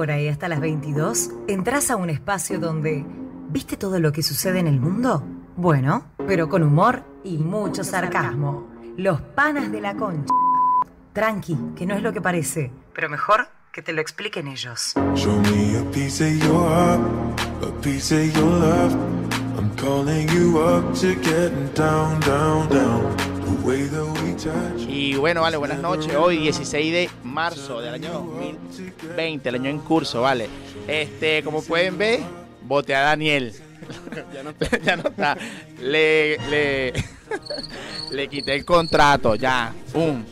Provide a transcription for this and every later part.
ahora y hasta las 22 entras a un espacio donde ¿viste todo lo que sucede en el mundo? Bueno, pero con humor y mucho sarcasmo. Los panas de la concha. Tranqui, que no es lo que parece, pero mejor que te lo expliquen ellos. Show me a piece of your heart, a piece of your love. I'm calling you up to getting down, down, down. Y bueno, vale, buenas noches. Hoy 16 de marzo del año 2020, el año en curso, vale. Este, como pueden ver, voté a Daniel. ya, no, ya no está. Le, le, le quité el contrato, ya, pum.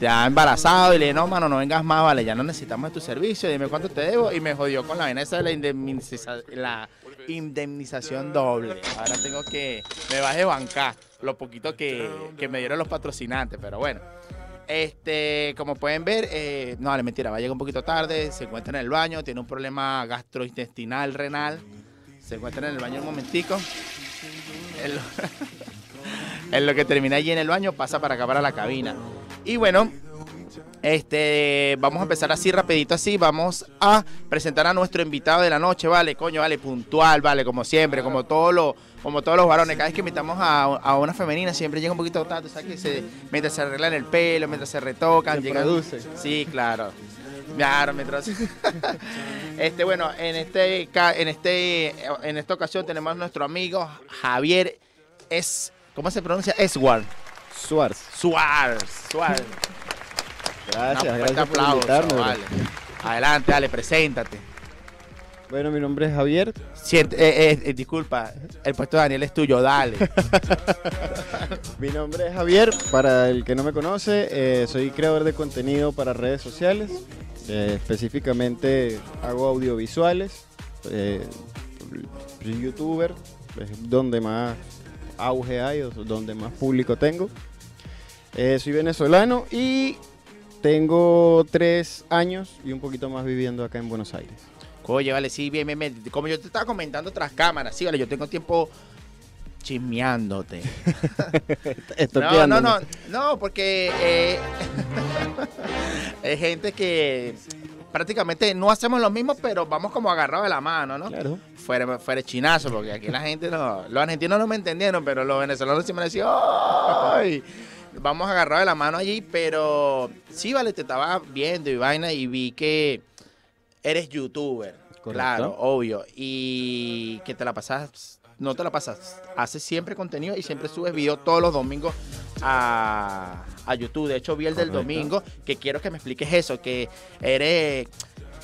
Ya embarazado y le dije, no, mano, no vengas más, vale, ya no necesitamos tu servicio, dime cuánto te debo. Y me jodió con la vaina esa de la, indemniza- la indemnización doble. Ahora tengo que, me vas de bancar lo poquito que, que me dieron los patrocinantes, pero bueno. Este, como pueden ver, eh, no, vale, mentira, va a llegar un poquito tarde, se encuentra en el baño, tiene un problema gastrointestinal, renal, se encuentra en el baño un momentico. En lo, en lo que termina allí en el baño, pasa para acá, para la cabina. Y bueno, este, vamos a empezar así rapidito así, vamos a presentar a nuestro invitado de la noche, vale, coño, vale, puntual, vale, como siempre, como todos los, como todos los varones, cada vez que invitamos a, a una femenina siempre llega un poquito tarde, ¿sabes? Que se, mientras se arreglan el pelo, mientras se retocan, Se produce. Sí, claro. Claro, mientras. este, bueno, en este, ca- en este, en esta ocasión tenemos a nuestro amigo Javier es, ¿cómo se pronuncia? Eswar. Suárez. Suárez. Suárez. Gracias, gracias por invitarme. vale. Adelante, dale, preséntate. Bueno, mi nombre es Javier. Siente- eh, eh, eh, disculpa, el puesto de Daniel es tuyo, dale. Mi nombre es Javier. Para el que no me conoce, eh, soy creador de contenido para redes sociales. Específicamente hago audiovisuales. Soy youtuber, es donde más auge hay, o donde más público tengo. Soy venezolano y tengo tres años y un poquito más viviendo acá en Buenos Aires. Oye, vale, sí, bien, bien, bien. Como yo te estaba comentando tras cámaras, sí, vale, yo tengo tiempo chismeándote. No, no, no, no, porque eh, es gente que prácticamente no hacemos lo mismo, pero vamos como agarrados de la mano, ¿no? Claro. Fuera, fuera chinazo, porque aquí la gente no, los argentinos no me entendieron, pero los venezolanos sí me decían, ¡ay! Vamos agarrados de la mano allí, pero sí, vale, te estaba viendo y vaina y vi que eres youtuber, Correcto. claro, obvio, y que te la pasas, no te la pasas, haces siempre contenido y siempre subes videos todos los domingos a, a YouTube. De hecho, vi el del domingo, que quiero que me expliques eso, que eres...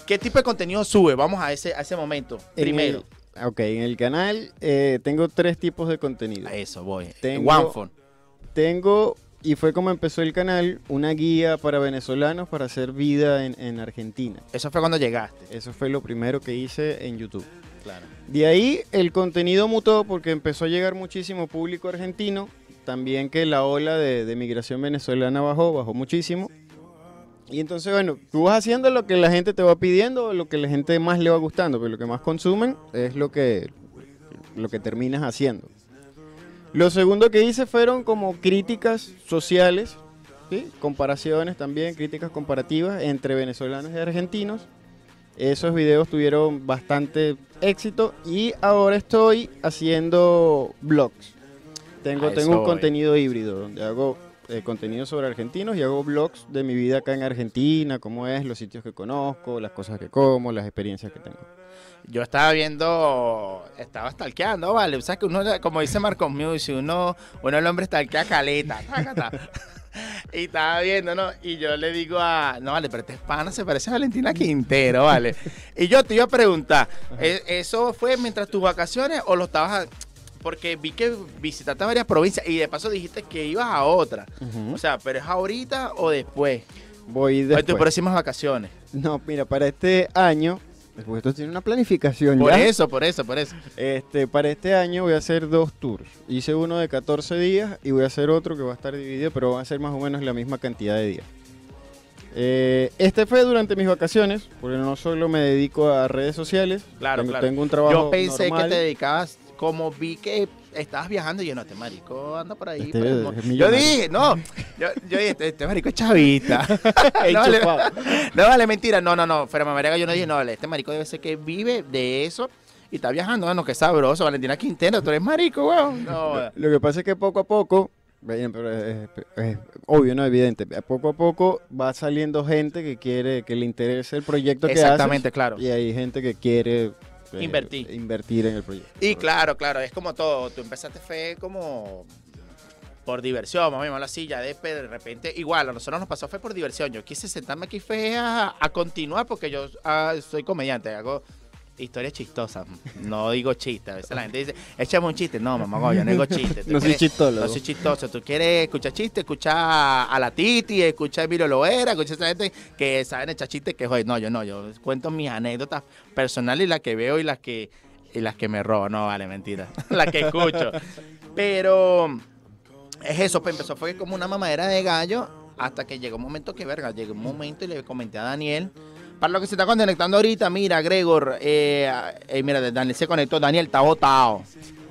¿Qué tipo de contenido sube? Vamos a ese, a ese momento. En Primero. el- ok, en el canal eh, tengo tres tipos de contenido. A eso voy. Tengo- OnePhone. Tengo, y fue como empezó el canal, una guía para venezolanos para hacer vida en, en Argentina. Eso fue cuando llegaste. Eso fue lo primero que hice en YouTube. Claro. De ahí el contenido mutó porque empezó a llegar muchísimo público argentino. También que la ola de, de migración venezolana bajó, bajó muchísimo. Y entonces, bueno, tú vas haciendo lo que la gente te va pidiendo, lo que la gente más le va gustando, pero lo que más consumen es lo que, lo que terminas haciendo. Lo segundo que hice fueron como críticas sociales, ¿sí? comparaciones también, críticas comparativas entre venezolanos y argentinos. Esos videos tuvieron bastante éxito y ahora estoy haciendo vlogs. Tengo, un voy. contenido híbrido donde hago eh, contenido sobre argentinos y hago vlogs de mi vida acá en Argentina, cómo es, los sitios que conozco, las cosas que como, las experiencias que tengo. Yo estaba viendo, estaba stalkeando, ¿vale? O sea, que uno, como dice Marcos Music, uno, uno el hombre stalkea caleta. y estaba viendo, ¿no? Y yo le digo a, no, vale, pero este pana se parece a Valentina Quintero, ¿vale? y yo te iba a preguntar, ¿e- ¿eso fue mientras tus vacaciones o lo estabas... a- Porque vi que visitaste varias provincias y de paso dijiste que ibas a otra. O sea, ¿pero es ahorita o después? Voy O en tus después. próximas vacaciones. No, mira, para este año, después esto tiene una planificación Por ya. eso, por eso, por eso. Este, para este año voy a hacer dos tours. Hice uno de 14 días y voy a hacer otro que va a estar dividido, pero va a ser más o menos la misma cantidad de días. Eh, este fue durante mis vacaciones, porque no solo me dedico a redes sociales. Claro, tengo, claro. tengo un trabajo Yo pensé normal. que te dedicabas, como vi que estabas viajando, y yo no, este marico anda por ahí. Este por el es mundo". yo dije, no, Yo, yo dije, este, este marico es chavista. El no, vale, chupado. no, vale, mentira. No, no, no. Pero Mamariaga yo no dije, no, vale, este marico debe ser que vive de eso y está viajando. Bueno, qué sabroso. Valentina Quintero, tú eres marico, weón. No, Lo que pasa es que poco a poco, pero es, es obvio, no evidente, poco a poco va saliendo gente que quiere, que le interese el proyecto que haces. Exactamente, claro. Y hay gente que quiere eh, Invertir. invertir en el proyecto. Y claro, claro, es como todo. Tú empezaste fe como por diversión, vamos a llamarlo así, ya de, de repente, igual, a nosotros nos pasó fue por diversión. Yo quise sentarme aquí fe a, a continuar porque yo ah, soy comediante, hago historias chistosas, no digo chistes. A veces la gente dice, échame un chiste. No, mamá, yo no digo chistes. Tú No soy chistólogo. No soy chistoso. Tú quieres escuchar chistes, escucha a la Titi, escucha a Emilio Loera, escucha a esa gente que saben echar chistes que, joder, no, yo no, yo cuento mis anécdotas personales y las que veo y las que, y las que me robo. No, vale, mentira. las que escucho. Pero es eso, pues empezó fue como una mamadera de gallo hasta que llegó un momento que, verga, llegó un momento y le comenté a Daniel. Para lo que se está conectando ahorita, mira, Gregor, eh, eh, mira, Daniel se conectó. Daniel, está votado.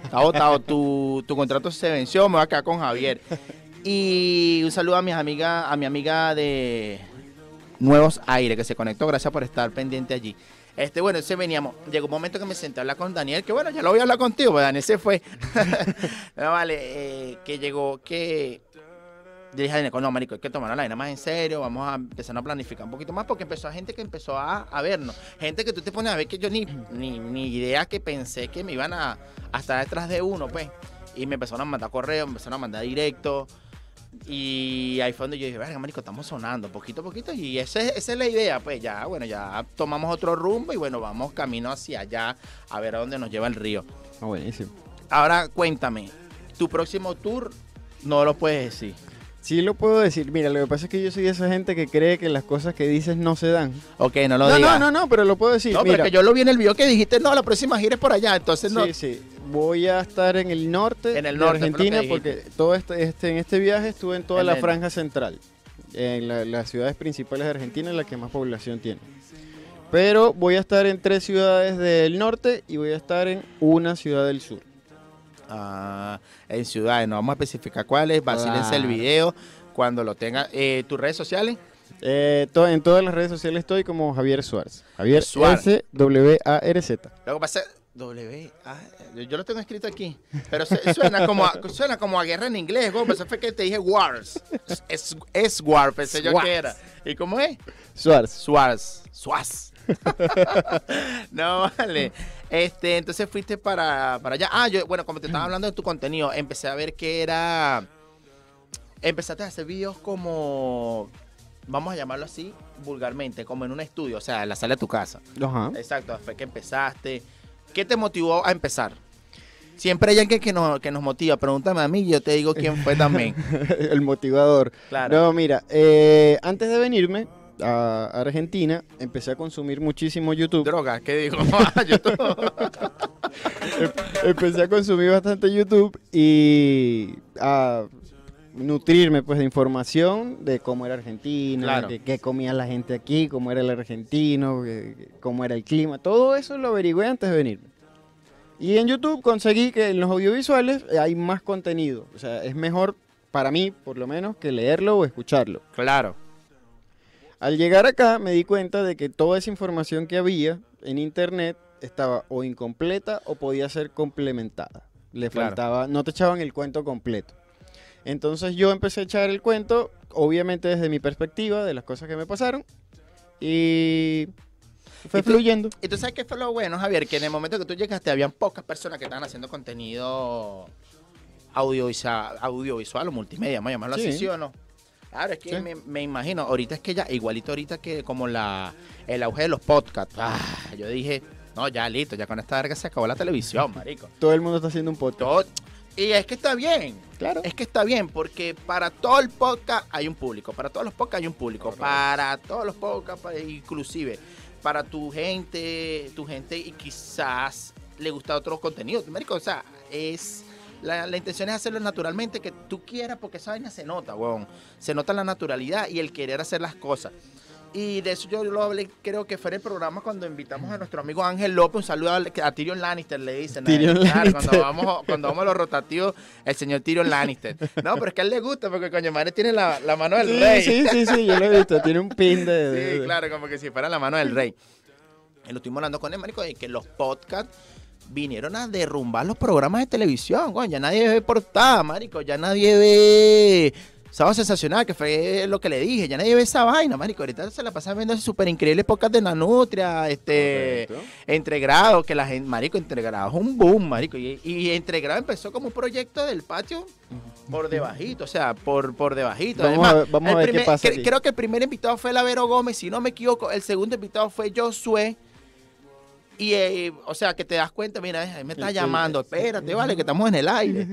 Está votado. tu, tu contrato se venció, me voy a quedar con Javier. Y un saludo a mis amigas, a mi amiga de Nuevos Aires, que se conectó. Gracias por estar pendiente allí. Este, bueno, ese veníamos. Llegó un momento que me senté a hablar con Daniel, que bueno, ya lo voy a hablar contigo, pues Daniel se fue. no, vale, eh, que llegó, que yo dije a no, marico, hay que tomar la vaina más en serio, vamos a empezar a planificar un poquito más, porque empezó a gente que empezó a, a vernos. Gente que tú te pones a ver que yo ni, ni, ni idea que pensé que me iban a, a estar detrás de uno, pues. Y me empezaron a mandar correos, me empezaron a mandar directo. Y ahí fue donde yo dije, verga, marico, estamos sonando poquito a poquito. Y ese- esa es la idea, pues ya, bueno, ya tomamos otro rumbo y bueno, vamos camino hacia allá a ver a dónde nos lleva el río. Ah, buenísimo. Ahora cuéntame, tu próximo tour no lo puedes decir. Sí lo puedo decir. Mira, lo que pasa es que yo soy de esa gente que cree que las cosas que dices no se dan. Ok, no lo no, digas. no, no, no, pero lo puedo decir. No, pero Mira, que yo lo vi en el video que dijiste, no, la próxima gira es por allá, entonces no. Sí, sí. Voy a estar en el norte En el de norte, que Argentina porque todo este, este, en este viaje estuve en toda En la el- franja central. En la- las ciudades principales de Argentina, la que más población tiene. Pero voy a estar en tres ciudades del norte y voy a estar en una ciudad del sur. Ah, en ciudades, no vamos a especificar cuáles, vacílense el video cuando lo tenga. Eh, ¿Tus redes sociales? Eh, to- en todas las redes sociales estoy como Javier Suárez. Javier Suárez. S W A R Z. Lo que pasa W, A, yo, lo tengo escrito aquí, pero se- suena como a, suena como a guerra en inglés, güey, pero fue que te dije Wars. Es, es, es War, pensé yo que era. ¿Y cómo es? Suárez. Suárez. Suárez. no, vale. Este, entonces fuiste para, para allá. Ah, yo, bueno, como te estaba hablando de tu contenido, empecé a ver que era. Empezaste a hacer videos como. Vamos a llamarlo así, vulgarmente, como en un estudio, o sea, en la sala de tu casa. Ajá. Exacto, fue que empezaste. ¿Qué te motivó a empezar? Siempre hay alguien que nos, que nos motiva. Pregúntame a mí y yo te digo quién fue también. el motivador. Claro. No, mira, eh, antes de venirme a Argentina, empecé a consumir muchísimo YouTube. Droga, ¿qué digo? Ah, to- empecé a consumir bastante YouTube y a nutrirme pues de información de cómo era Argentina, Claro. de qué comía la gente aquí, cómo era el argentino, que- cómo era el clima. Todo eso lo averigüé antes de venirme. Y en YouTube conseguí que en los audiovisuales hay más contenido. O sea, es mejor para mí, por lo menos, que leerlo o escucharlo. claro. Al llegar acá me di cuenta de que toda esa información que había en internet estaba o incompleta o podía ser complementada. Le Claro. faltaba, no te echaban el cuento completo. Entonces yo empecé a echar el cuento, obviamente desde mi perspectiva, de las cosas que me pasaron, y fue ¿Y tú- fluyendo. Y tú sabes qué fue lo bueno, Javier, que en el momento que tú llegaste habían pocas personas que estaban haciendo contenido audiovisual, audiovisual o multimedia, vamos a llamarlo así, Sí. ¿sí o no? Claro, es que Sí. me, me imagino, ahorita es que ya, igualito ahorita que como la el auge de los podcasts. Ah, yo dije, no, ya listo, ya con esta verga se acabó la televisión, marico. Todo el mundo está haciendo un podcast. Todo- y es que está bien, Claro. es que está bien, porque para todo el podcast hay un público, para todos los podcasts hay un público, para todos los podcasts, inclusive para tu gente, tu gente y quizás le gusta otro contenido. Marico, o sea, es la, la intención es hacerlo naturalmente, que tú quieras, porque esa vaina se nota, weón. Se nota la naturalidad y el querer hacer las cosas. Y de eso yo lo hablé, creo que fue en el programa cuando invitamos a nuestro amigo Ángel López. Un saludo a, a Tyrion Lannister, le dicen. Tyrion Lannister. Cuando vamos, cuando vamos a los rotativos, el señor Tyrion Lannister. No, pero es que a él le gusta porque coño madre tiene la, la mano del Sí, rey. sí, sí, sí, yo lo he visto. Tiene un pin de. de- Sí, claro, como que si fuera la mano del rey. Y lo estuvimos hablando con él, marico, de que los podcasts vinieron a derrumbar los programas de televisión, coño. Ya nadie ve portada, marico. Ya nadie ve Sábado Sensacional, que fue lo que le dije. Ya nadie ve esa vaina, marico. Ahorita se la pasan viendo súper increíbles podcasts de Nanutria, este... Correcto. Entregrado, que la gente, marico, Entregrado es un boom, marico. Y, y Entregrado empezó como un proyecto del patio por debajito, o sea, por, por debajito. Vamos a Además, ver- vamos a ver qué primer- pasa cre- aquí. Creo que el primer invitado fue Lavero Gómez, si no me equivoco. El segundo invitado fue Josué. Y, eh, o sea, que te das cuenta, mira, ahí me está llamando, espérate, vale, que estamos en el aire.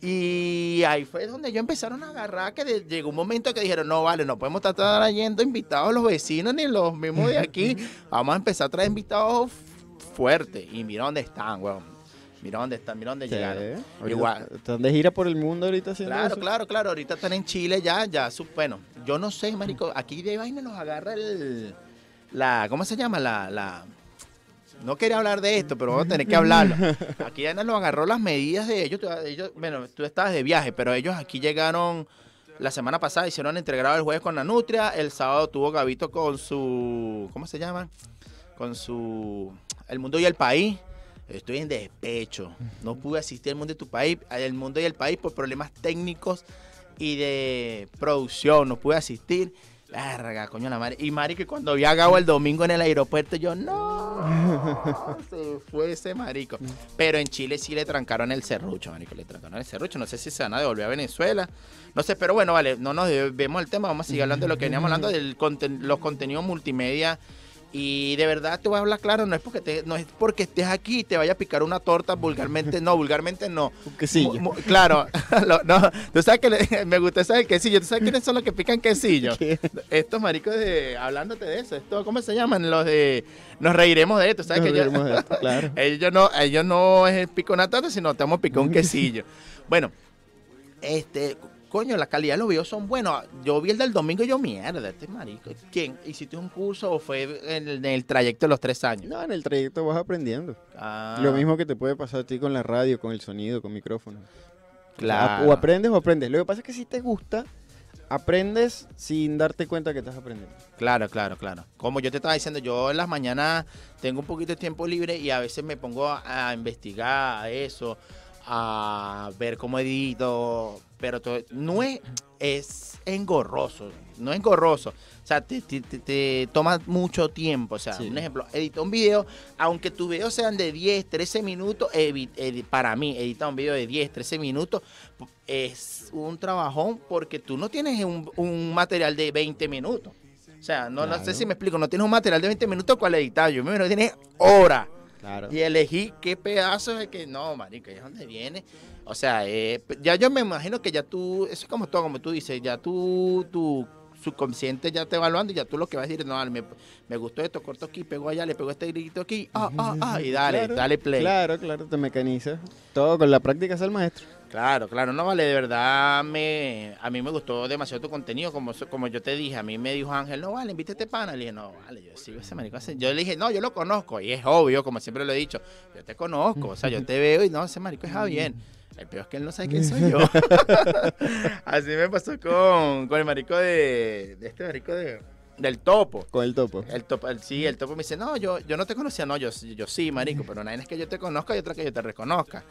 Y ahí fue donde yo empezaron a agarrar, que de- llegó un momento que dijeron, no, vale, no podemos estar trayendo invitados los vecinos ni los mismos de aquí. Vamos a empezar a traer invitados fuertes. Y mira dónde están, weón. Mira dónde están, mira dónde Sí, llegaron. Igual. Están de gira por el mundo ahorita haciendo Claro, eso. claro, claro. Ahorita están en Chile ya, ya. su- bueno, yo no sé, marico. Aquí de vaina nos agarra el... La, ¿Cómo se llama? La... la no quería hablar de esto, pero vamos a tener que hablarlo. Aquí ya nos agarró las medidas de ellos. Bueno, tú estabas de viaje, pero ellos aquí llegaron la semana pasada, hicieron integrado el jueves con la Nutria. El sábado tuvo Gabito con su... ¿Cómo se llama? Con su... El Mundo y el País. Estoy en despecho. No pude asistir al Mundo y tu País, al Mundo y el País por problemas técnicos y de producción. No pude asistir. Larga, coño la madre. Y Mari, que cuando vi a Gabo el domingo en el aeropuerto, yo no. Se fue ese marico. Pero en Chile sí le trancaron el serrucho, marico. Le trancaron el serrucho. No sé si se van a devolver a Venezuela. No sé, pero bueno, vale. No nos vemos el tema. Vamos a seguir hablando de lo que veníamos hablando, de los contenidos multimedia. Y de verdad te voy a hablar claro, no es porque te, no es porque estés aquí y te vaya a picar una torta vulgarmente, no, vulgarmente no. Un quesillo. Mu- mu- claro, lo- no, tú sabes que le- me gusta del quesillo, tú sabes quiénes son los que pican quesillo. ¿Qué? Estos maricos de, hablándote de eso, esto, ¿cómo se llaman? Los de, nos reiremos de esto, ¿sabes? Nos que ellos- de esto, claro. ellos no, ellos no es el pico una torta, sino te vamos a picar un quesillo. bueno, este, coño, la calidad de los videos son buenos. Yo vi el del domingo y yo, mierda, este marico. ¿Quién? ¿Hiciste un curso o fue en el, en el trayecto de los tres años? No, en el trayecto vas aprendiendo. Ah, Lo mismo que te puede pasar a ti con la radio, con el sonido, con micrófono. Claro. O aprendes o aprendes. Lo que pasa es que si te gusta, aprendes sin darte cuenta que estás aprendiendo. Claro, claro, claro. Como yo te estaba diciendo, yo en las mañanas tengo un poquito de tiempo libre y a veces me pongo a, a investigar eso, a ver cómo edito, pero todo- no es, es engorroso, no es engorroso. O sea, te, te- te- te toma mucho tiempo. O sea, Sí. un ejemplo, editar un video, aunque tus videos sean de 10, 13 minutos, para mí, editar un video de 10, 13 minutos es un trabajón porque tú no tienes un, un material de 20 minutos. O sea, no, no sé si me explico, no tienes un material de 20 minutos cuál editar. Yo me imagino que tienes horas. Claro. Y elegí qué pedazo es que no, marica, ¿y dónde viene? O sea, eh, ya yo me imagino que ya tú, eso es como todo, como tú dices, ya tú, tu subconsciente ya te evaluando y ya tú lo que vas a decir, no, me, me gustó esto, corto aquí, pego allá, le pego este grito aquí, ah, ah, ah, y dale, Claro, dale play. Claro. Claro, claro, te mecanizas. Todo con la práctica es el maestro. Claro, no vale, de verdad, me, a mí me gustó demasiado tu contenido, como, como yo te dije, a mí me dijo Ángel, no, vale, invítate pana, le dije, no, vale, yo sigo ese marico, hace-". yo le dije, no, yo lo conozco, y es obvio, como siempre lo he dicho, yo te conozco, o sea, yo te veo y no, ese marico es Javier. El peor es que él no sabe quién soy yo. Así me pasó con, con el marico de, de este marico de, del topo. Con el topo. El topo, el- sí, el topo me dice, no, yo, yo no te conocía, no, yo, yo sí, marico, pero una es que yo te conozca y otra que yo te reconozca.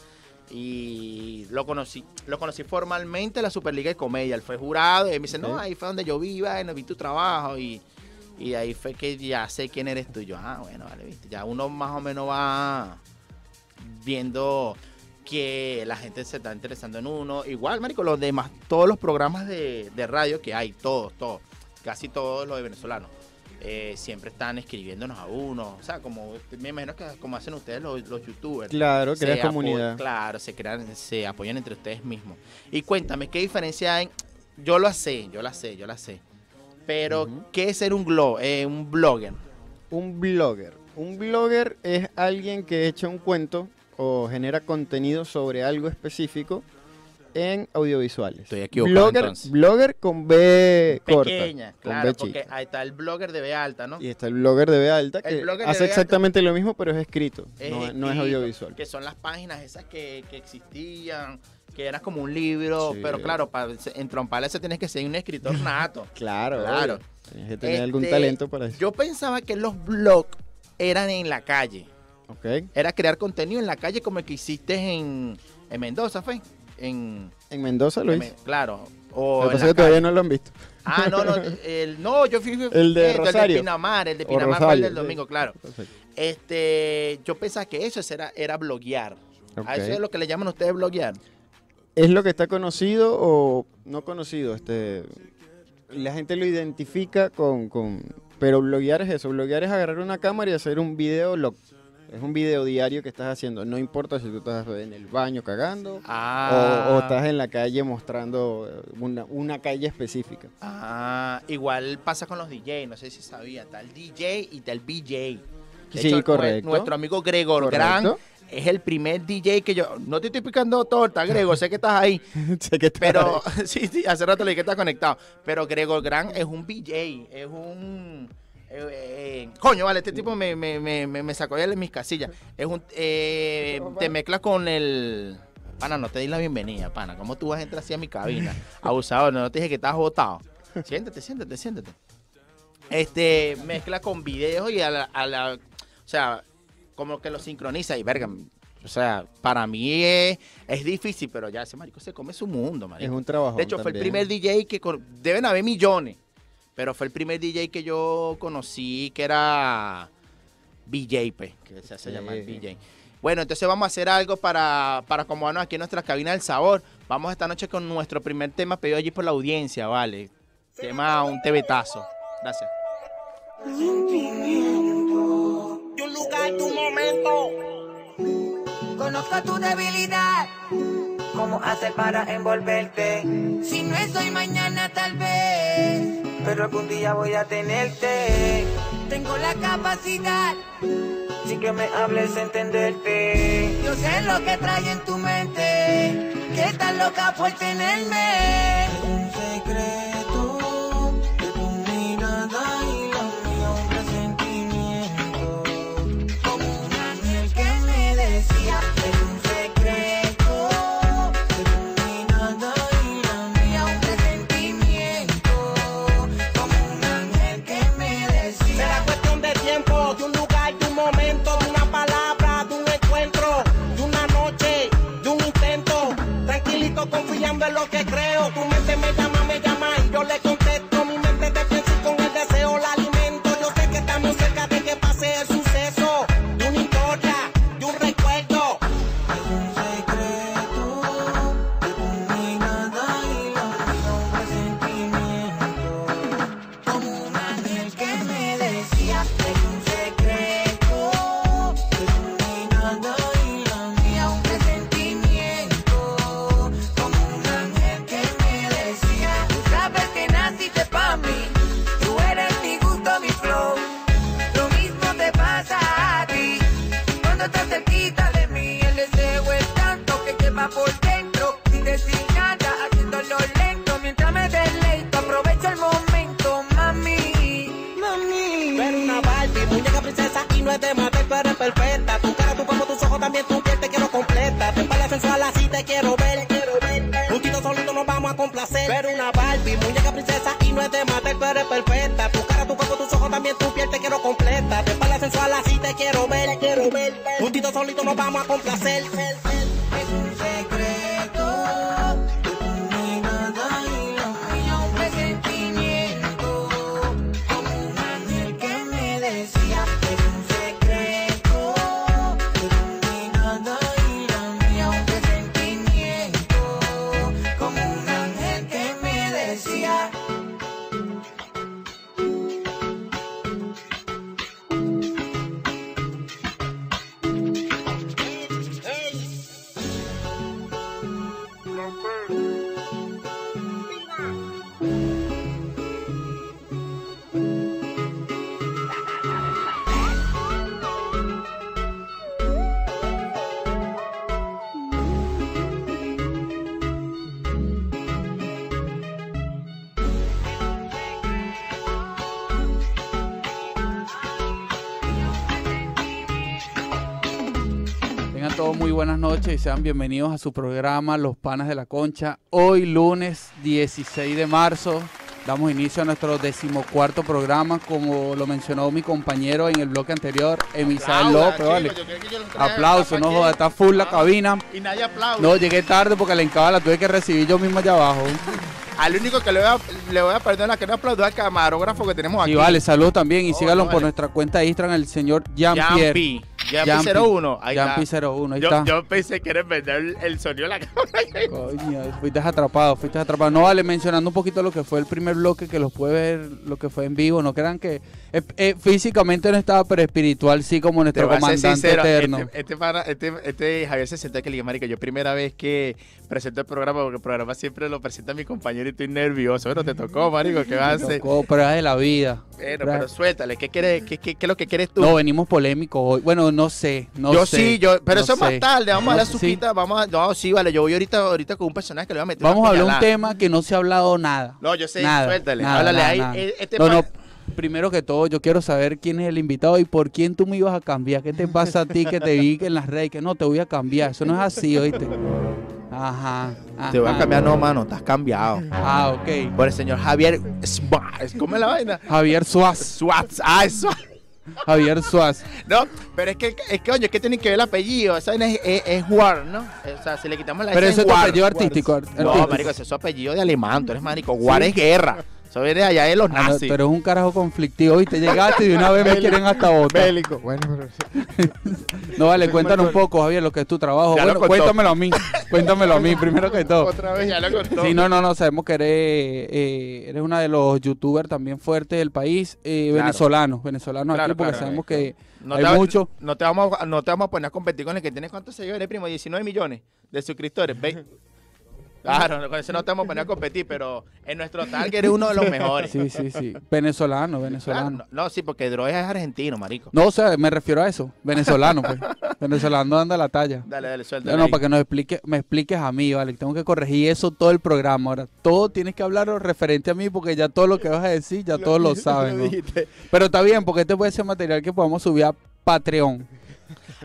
Y lo conocí, lo conocí formalmente en la Superliga de Comedia, él fue jurado y él me dice, no, ahí fue donde yo vi, bueno, vi tu trabajo y, y ahí fue que ya sé quién eres tú. Y yo, ah, bueno, vale, viste, ya uno más o menos va viendo que la gente se está interesando en uno. Igual, marico, los demás, todos los programas de, de radio que hay, todos, todos, casi todos los de venezolanos, eh, siempre están escribiéndonos a uno. O sea, como me imagino que como hacen ustedes los, los youtubers. Claro, apo- comunidad. Claro, se crean, se apoyan entre ustedes mismos. Y cuéntame, ¿qué diferencia hay? Yo lo sé, yo la sé, yo la sé. Pero. ¿qué es ser un, glo eh, un blogger? Un blogger. Un blogger es alguien que echa un cuento o genera contenido sobre algo específico en audiovisuales. Estoy equivocado, Blogger, entonces. blogger con B corta. Pequeña, con claro, B porque chica. ahí está el blogger de B alta, ¿no? Y está el blogger de B alta que hace B alta. exactamente lo mismo, pero es escrito. Es no, no es audiovisual. Que son las páginas esas que, que existían, que era como un libro, Sí. pero claro, para entromparle se tienes que ser un escritor nato. Claro, Claro. Tienes que tener algún Este, talento para eso. Yo pensaba que los blogs eran en la calle. Ok. Era crear contenido en la calle como el que hiciste en, en Mendoza, ¿fue? En, En Mendoza lo en claro. Lo O que en pasa que todavía no lo han visto. Ah, no, no, el, no, yo fui El de el Rosario. de Pinamar, el de Pinamar fue el del Rosario, domingo, sí. claro. Perfecto. Este, yo pensaba que eso era, era bloguear. A eso es lo que le llaman ustedes bloguear. ¿Es lo que está conocido o no conocido? Este, la gente lo identifica con, con... Pero bloguear es eso. Bloguear es agarrar una cámara y hacer un video. Es un video diario que estás haciendo. No importa si tú estás en el baño cagando Ah, o, o estás en la calle mostrando eh, una, una calle específica. Ah, igual pasa con los DJ, no sé si sabía, está el DJ y está el BJ. De Sí, hecho, correcto. Nuestro amigo Gregor Gran ¿Correcto? es el primer DJ que yo. No te estoy picando torta, Gregor, sé que estás ahí. sé que estás Pero, ahí. sí, sí, hace rato le dije que está conectado. Pero Gregor Gran es un BJ, es un. Eh, eh, coño, vale, este tipo me, me, me, me- me sacó de mis casillas. Es un. eh, te mezcla con el. Pana, no te di la bienvenida, pana. ¿Cómo tú vas a entrar así a mi cabina? Abusador, no te dije que estás botado. Siéntate, siéntate, siéntate. Este, mezcla con videos y a la, a la- O sea, como que lo sincroniza y verga. O sea, para mí es, es difícil, pero ya ese marico se come su mundo, Es marico. un trabajo. De hecho, fue el primer DJ que... Deben haber millones, pero fue el primer DJ que yo conocí que era BJ, pues, que se hace Sí. llamar BJ. Bueno, entonces vamos a hacer algo para, para acomodarnos aquí en nuestra cabina del sabor. Vamos esta noche con nuestro primer tema pedido allí por la audiencia, ¿vale? Tema un tebetazo. Gracias. Un lugar, tu momento. Conozco tu debilidad. ¿Cómo hacer para envolverte? Si no es hoy, mañana tal vez. Pero algún día voy a tenerte. Tengo la capacidad. Si que me hables, entenderte. Yo sé lo que trae en tu mente. Que estás loca por tenerme. Un secreto lo que creo. Muy buenas noches y sean bienvenidos a su programa Los Panas de la Concha. Hoy lunes 16 de marzo damos inicio a nuestro decimocuarto programa, como lo mencionó mi compañero en el bloque anterior, Emisael López, vale. Aplauso, no joda, está full la cabina. Y nadie aplaude. No, llegué tarde porque la encaba la tuve que recibir yo mismo allá abajo. Al único que le voy a, le voy a perdonar que no aplaudió al camarógrafo que tenemos aquí. Y vale, saludos también y Oh, síganlo no, por nuestra cuenta de Instagram, el señor Jean-Pierre. Yampi 01. Ahí Yampi está. 01, ahí Yo, está. yo pensé que era en verdad el, el sonido de la cámara. Coño, fuiste atrapado, fuiste atrapado. No vale, mencionando un poquito lo que fue el primer bloque, que los puede ver, lo que fue en vivo. No crean que eh, eh, físicamente no estaba, pero espiritual sí, como nuestro comandante sincero, eterno. Este, este, pana- este, este Javier se sentó que le dije, marica, yo primera vez que presento el programa, porque el programa siempre lo presenta mi compañero y estoy nervioso. Bueno, te tocó, marico, ¿qué vas a hacer? Tocó, pero es de la vida. Bueno, Pero- pero suéltale, ¿qué, quieres, qué, qué, qué es lo que quieres tú? No, venimos polémicos hoy. Bueno, no sé, no yo sé. sí, yo, pero no eso es más tarde, vamos a No la sé, suquita, vamos a, no, sí, vale, yo voy ahorita, ahorita con un personaje que le voy a meter Vamos a hablar de un tema que no se ha hablado nada. No, yo sé, Nada, suéltale, nada, háblale nada, ahí. nada. eh, Este no, no, primero que todo, yo quiero saber quién es el invitado y por quién tú me ibas a cambiar. ¿Qué te pasa a ti que te vi en las redes? Que no, te voy a cambiar. Eso no es así, oíste. Ajá. Te voy a cambiar, no, mano, estás cambiado. Ah, ok. Por el señor Javier Suárez, ¿cómo es la vaina? Javier Suaz. Suárez, ah, es Suárez. Javier Suaz. No, pero es que, es que, oye, es que tiene que ver el apellido, esa es, es, es War, ¿no? O sea, si le quitamos la Pero ese es tu apellido artístico. ar- No, marico, ese es su apellido de alemán, tú eres marico. War es guerra. Eso viene allá de los Ah, no, nazis. pero es un carajo conflictivo, ¿viste? Llegaste y de una vez me quieren hasta votar. Bélico. Bueno, pero sí. No, vale, cuéntanos un poco, Javier, lo que es tu trabajo. Ya lo Bueno, contó. cuéntamelo a mí. Cuéntamelo a mí, primero que todo. Otra vez ya lo contó. Sí, no, no, no, sabemos que eres, eh, eres uno de los youtubers también fuertes del país, eh, Claro. venezolanos, venezolanos Claro, aquí, porque claro, sabemos que No hay te, va- mucho. no, te vamos, a- no te vamos a poner a competir con el que tiene cuántos seguidores, primo, 19 millones de suscriptores. Ve- Claro, con eso no te vamos a competir, pero en nuestro target eres uno de los mejores. Sí, sí, sí. Venezolano, Claro, venezolano. no, no, sí, porque Droes es argentino, marico. No, o sea, me refiero a eso, venezolano, pues. venezolano anda la talla. Dale, dale, No, suéltale. no, ahí. para que nos explique, me expliques a mí, ¿vale? Tengo que corregir eso todo el programa. Ahora, todo tienes que hablar referente a mí porque ya todo lo que vas a decir, ya todos lo saben, ¿no? Pero está bien, porque este puede ser material que podamos subir a Patreon.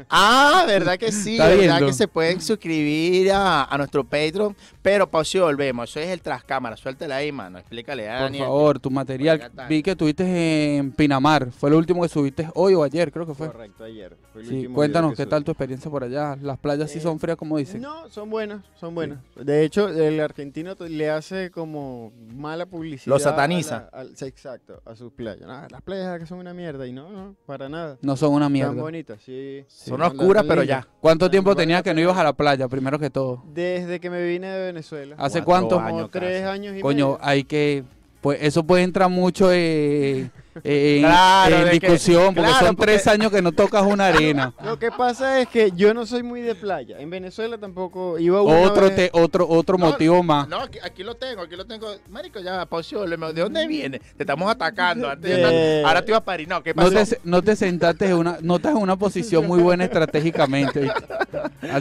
Ah, verdad que sí, verdad viendo. que se pueden suscribir a, a nuestro Patreon, pero pausa y volvemos. Eso es el tras cámara, suéltale ahí, mano. Explícale a Por Daniel. favor, tu material. Vi que estuviste en Pinamar. Fue el último que subiste hoy o ayer, creo que fue. Correcto, ayer. Fue el Sí, último cuéntanos qué tal tu experiencia por allá. Las playas sí Eh, son frías, como dicen. No, son buenas, son buenas. De hecho, el argentino le hace como mala publicidad. Lo sataniza. a la- exacto, a sus playas. No, las playas que son una mierda y no, no, para nada. No son una Están mierda. bonitas, sí. Son oscuras, pero ya. ¿Cuánto tiempo tenías que no ibas a la playa, primero que todo? Desde que me vine de Venezuela. ¿Hace Cuatro cuánto? años. Como tres casi. años y Coño, medio. hay que... Pues eso puede entrar mucho eh, eh, en, Claro, en de que- discusión, porque claro, son porque- tres años que no tocas una arena. Lo que pasa es que yo no soy muy de playa. En Venezuela tampoco iba una otro, vez- te, otro, otro No, motivo más. No, aquí, aquí lo tengo, aquí lo tengo. Marico, ya, volvemos. ¿De dónde viene? Te estamos atacando. Antes De- ya- ahora te iba a parir. No, ¿qué No pasó? te, no te sentaste en una, no estás en una posición muy buena estratégicamente.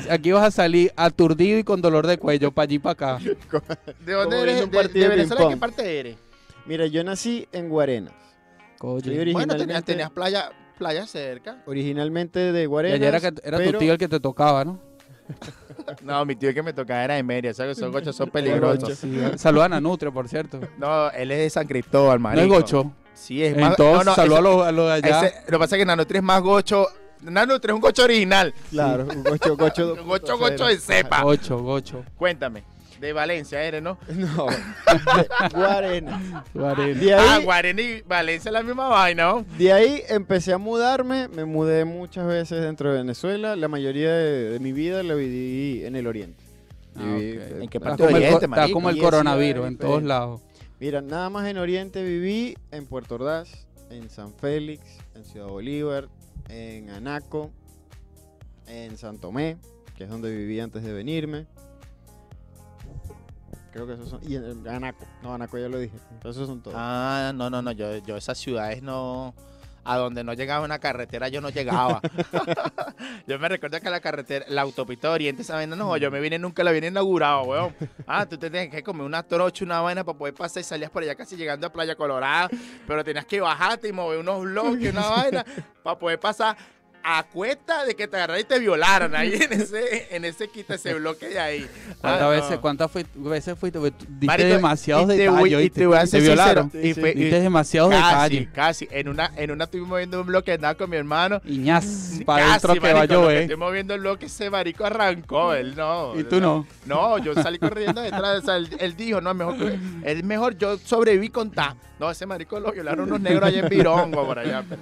Aquí vas a salir aturdido y con dolor de cuello, para allí para acá. ¿De dónde eres? ¿De, de de Venezuela? ¿De qué parte eres? Mira, yo nací en Guarenas. Bueno, tenías, tenías playa, playa cerca. originalmente de Guarenas. ayer era, que- era tu tío el que te tocaba, ¿no? No, mi tío que me tocaba era de Media. ¿Sabes? Esos gochos son peligrosos. Sí, saludan a Nutria, por cierto. No, él es de San Cristóbal, No marico. es gocho. Sí, es más. Entonces, no, no, saluda a ese- los, a los de allá. ese- lo que pasa es que Nanutri es más gocho. Nanutri es un gocho original. Claro, un gocho, gocho. Un gocho, gocho de cepa. Gocho, gocho. Cuéntame. De Valencia eres, ¿no? No. Guarena. De Ah, ahí, Guarani y Valencia es la misma vaina, ¿no? de ahí empecé a mudarme. Me mudé muchas veces dentro de Venezuela. La mayoría de, de mi vida la viví en el oriente. Ah, Viví, eh, ¿En qué parte Oriente, está como el coronavirus en todos lados. Mira, nada más en Oriente viví en Puerto Ordaz, en San Félix, en Ciudad Bolívar, en Anaco, en San Tomé, que es donde viví antes de venirme. Creo que esos son. Y Anaco. No, Anaco ya lo dije. Entonces son todos. Ah, no, no, no. Yo, yo esas ciudades no. A donde no llegaba una carretera, yo no llegaba. yo me recuerdo que la carretera, la autopista de Oriente, esa vaina, no, yo me vine, nunca la vine inaugurado, weón. Ah, tú te tenías que comer una trocha, una vaina para poder pasar y salías por allá casi llegando a Playa Colorada, pero tenías que bajarte y mover unos bloques, una vaina, para poder pasar a cuesta de que te agarraran y te violaran ahí en ese, en ese quita, ese bloque de ahí. ¿Cuántas Ah, veces, no. cuántas fui- veces fuiste? Tú Diste Marico, demasiados detalles. y te voy a ser violaron. y fue- Diste demasiados Casi, detalles. casi. En una, en una estuvimos viendo un bloque, andaba con mi hermano. Iñaz, Casi, para adentro que va a marico, que llover. Estoy moviendo el bloque, ese marico arrancó, él no. Y tú no. No, yo salí corriendo detrás, o sea, él, él dijo, no, es mejor, que- es mejor yo sobreviví con ta. No, ese marico lo violaron unos negros allá en Virongo, por allá. pero-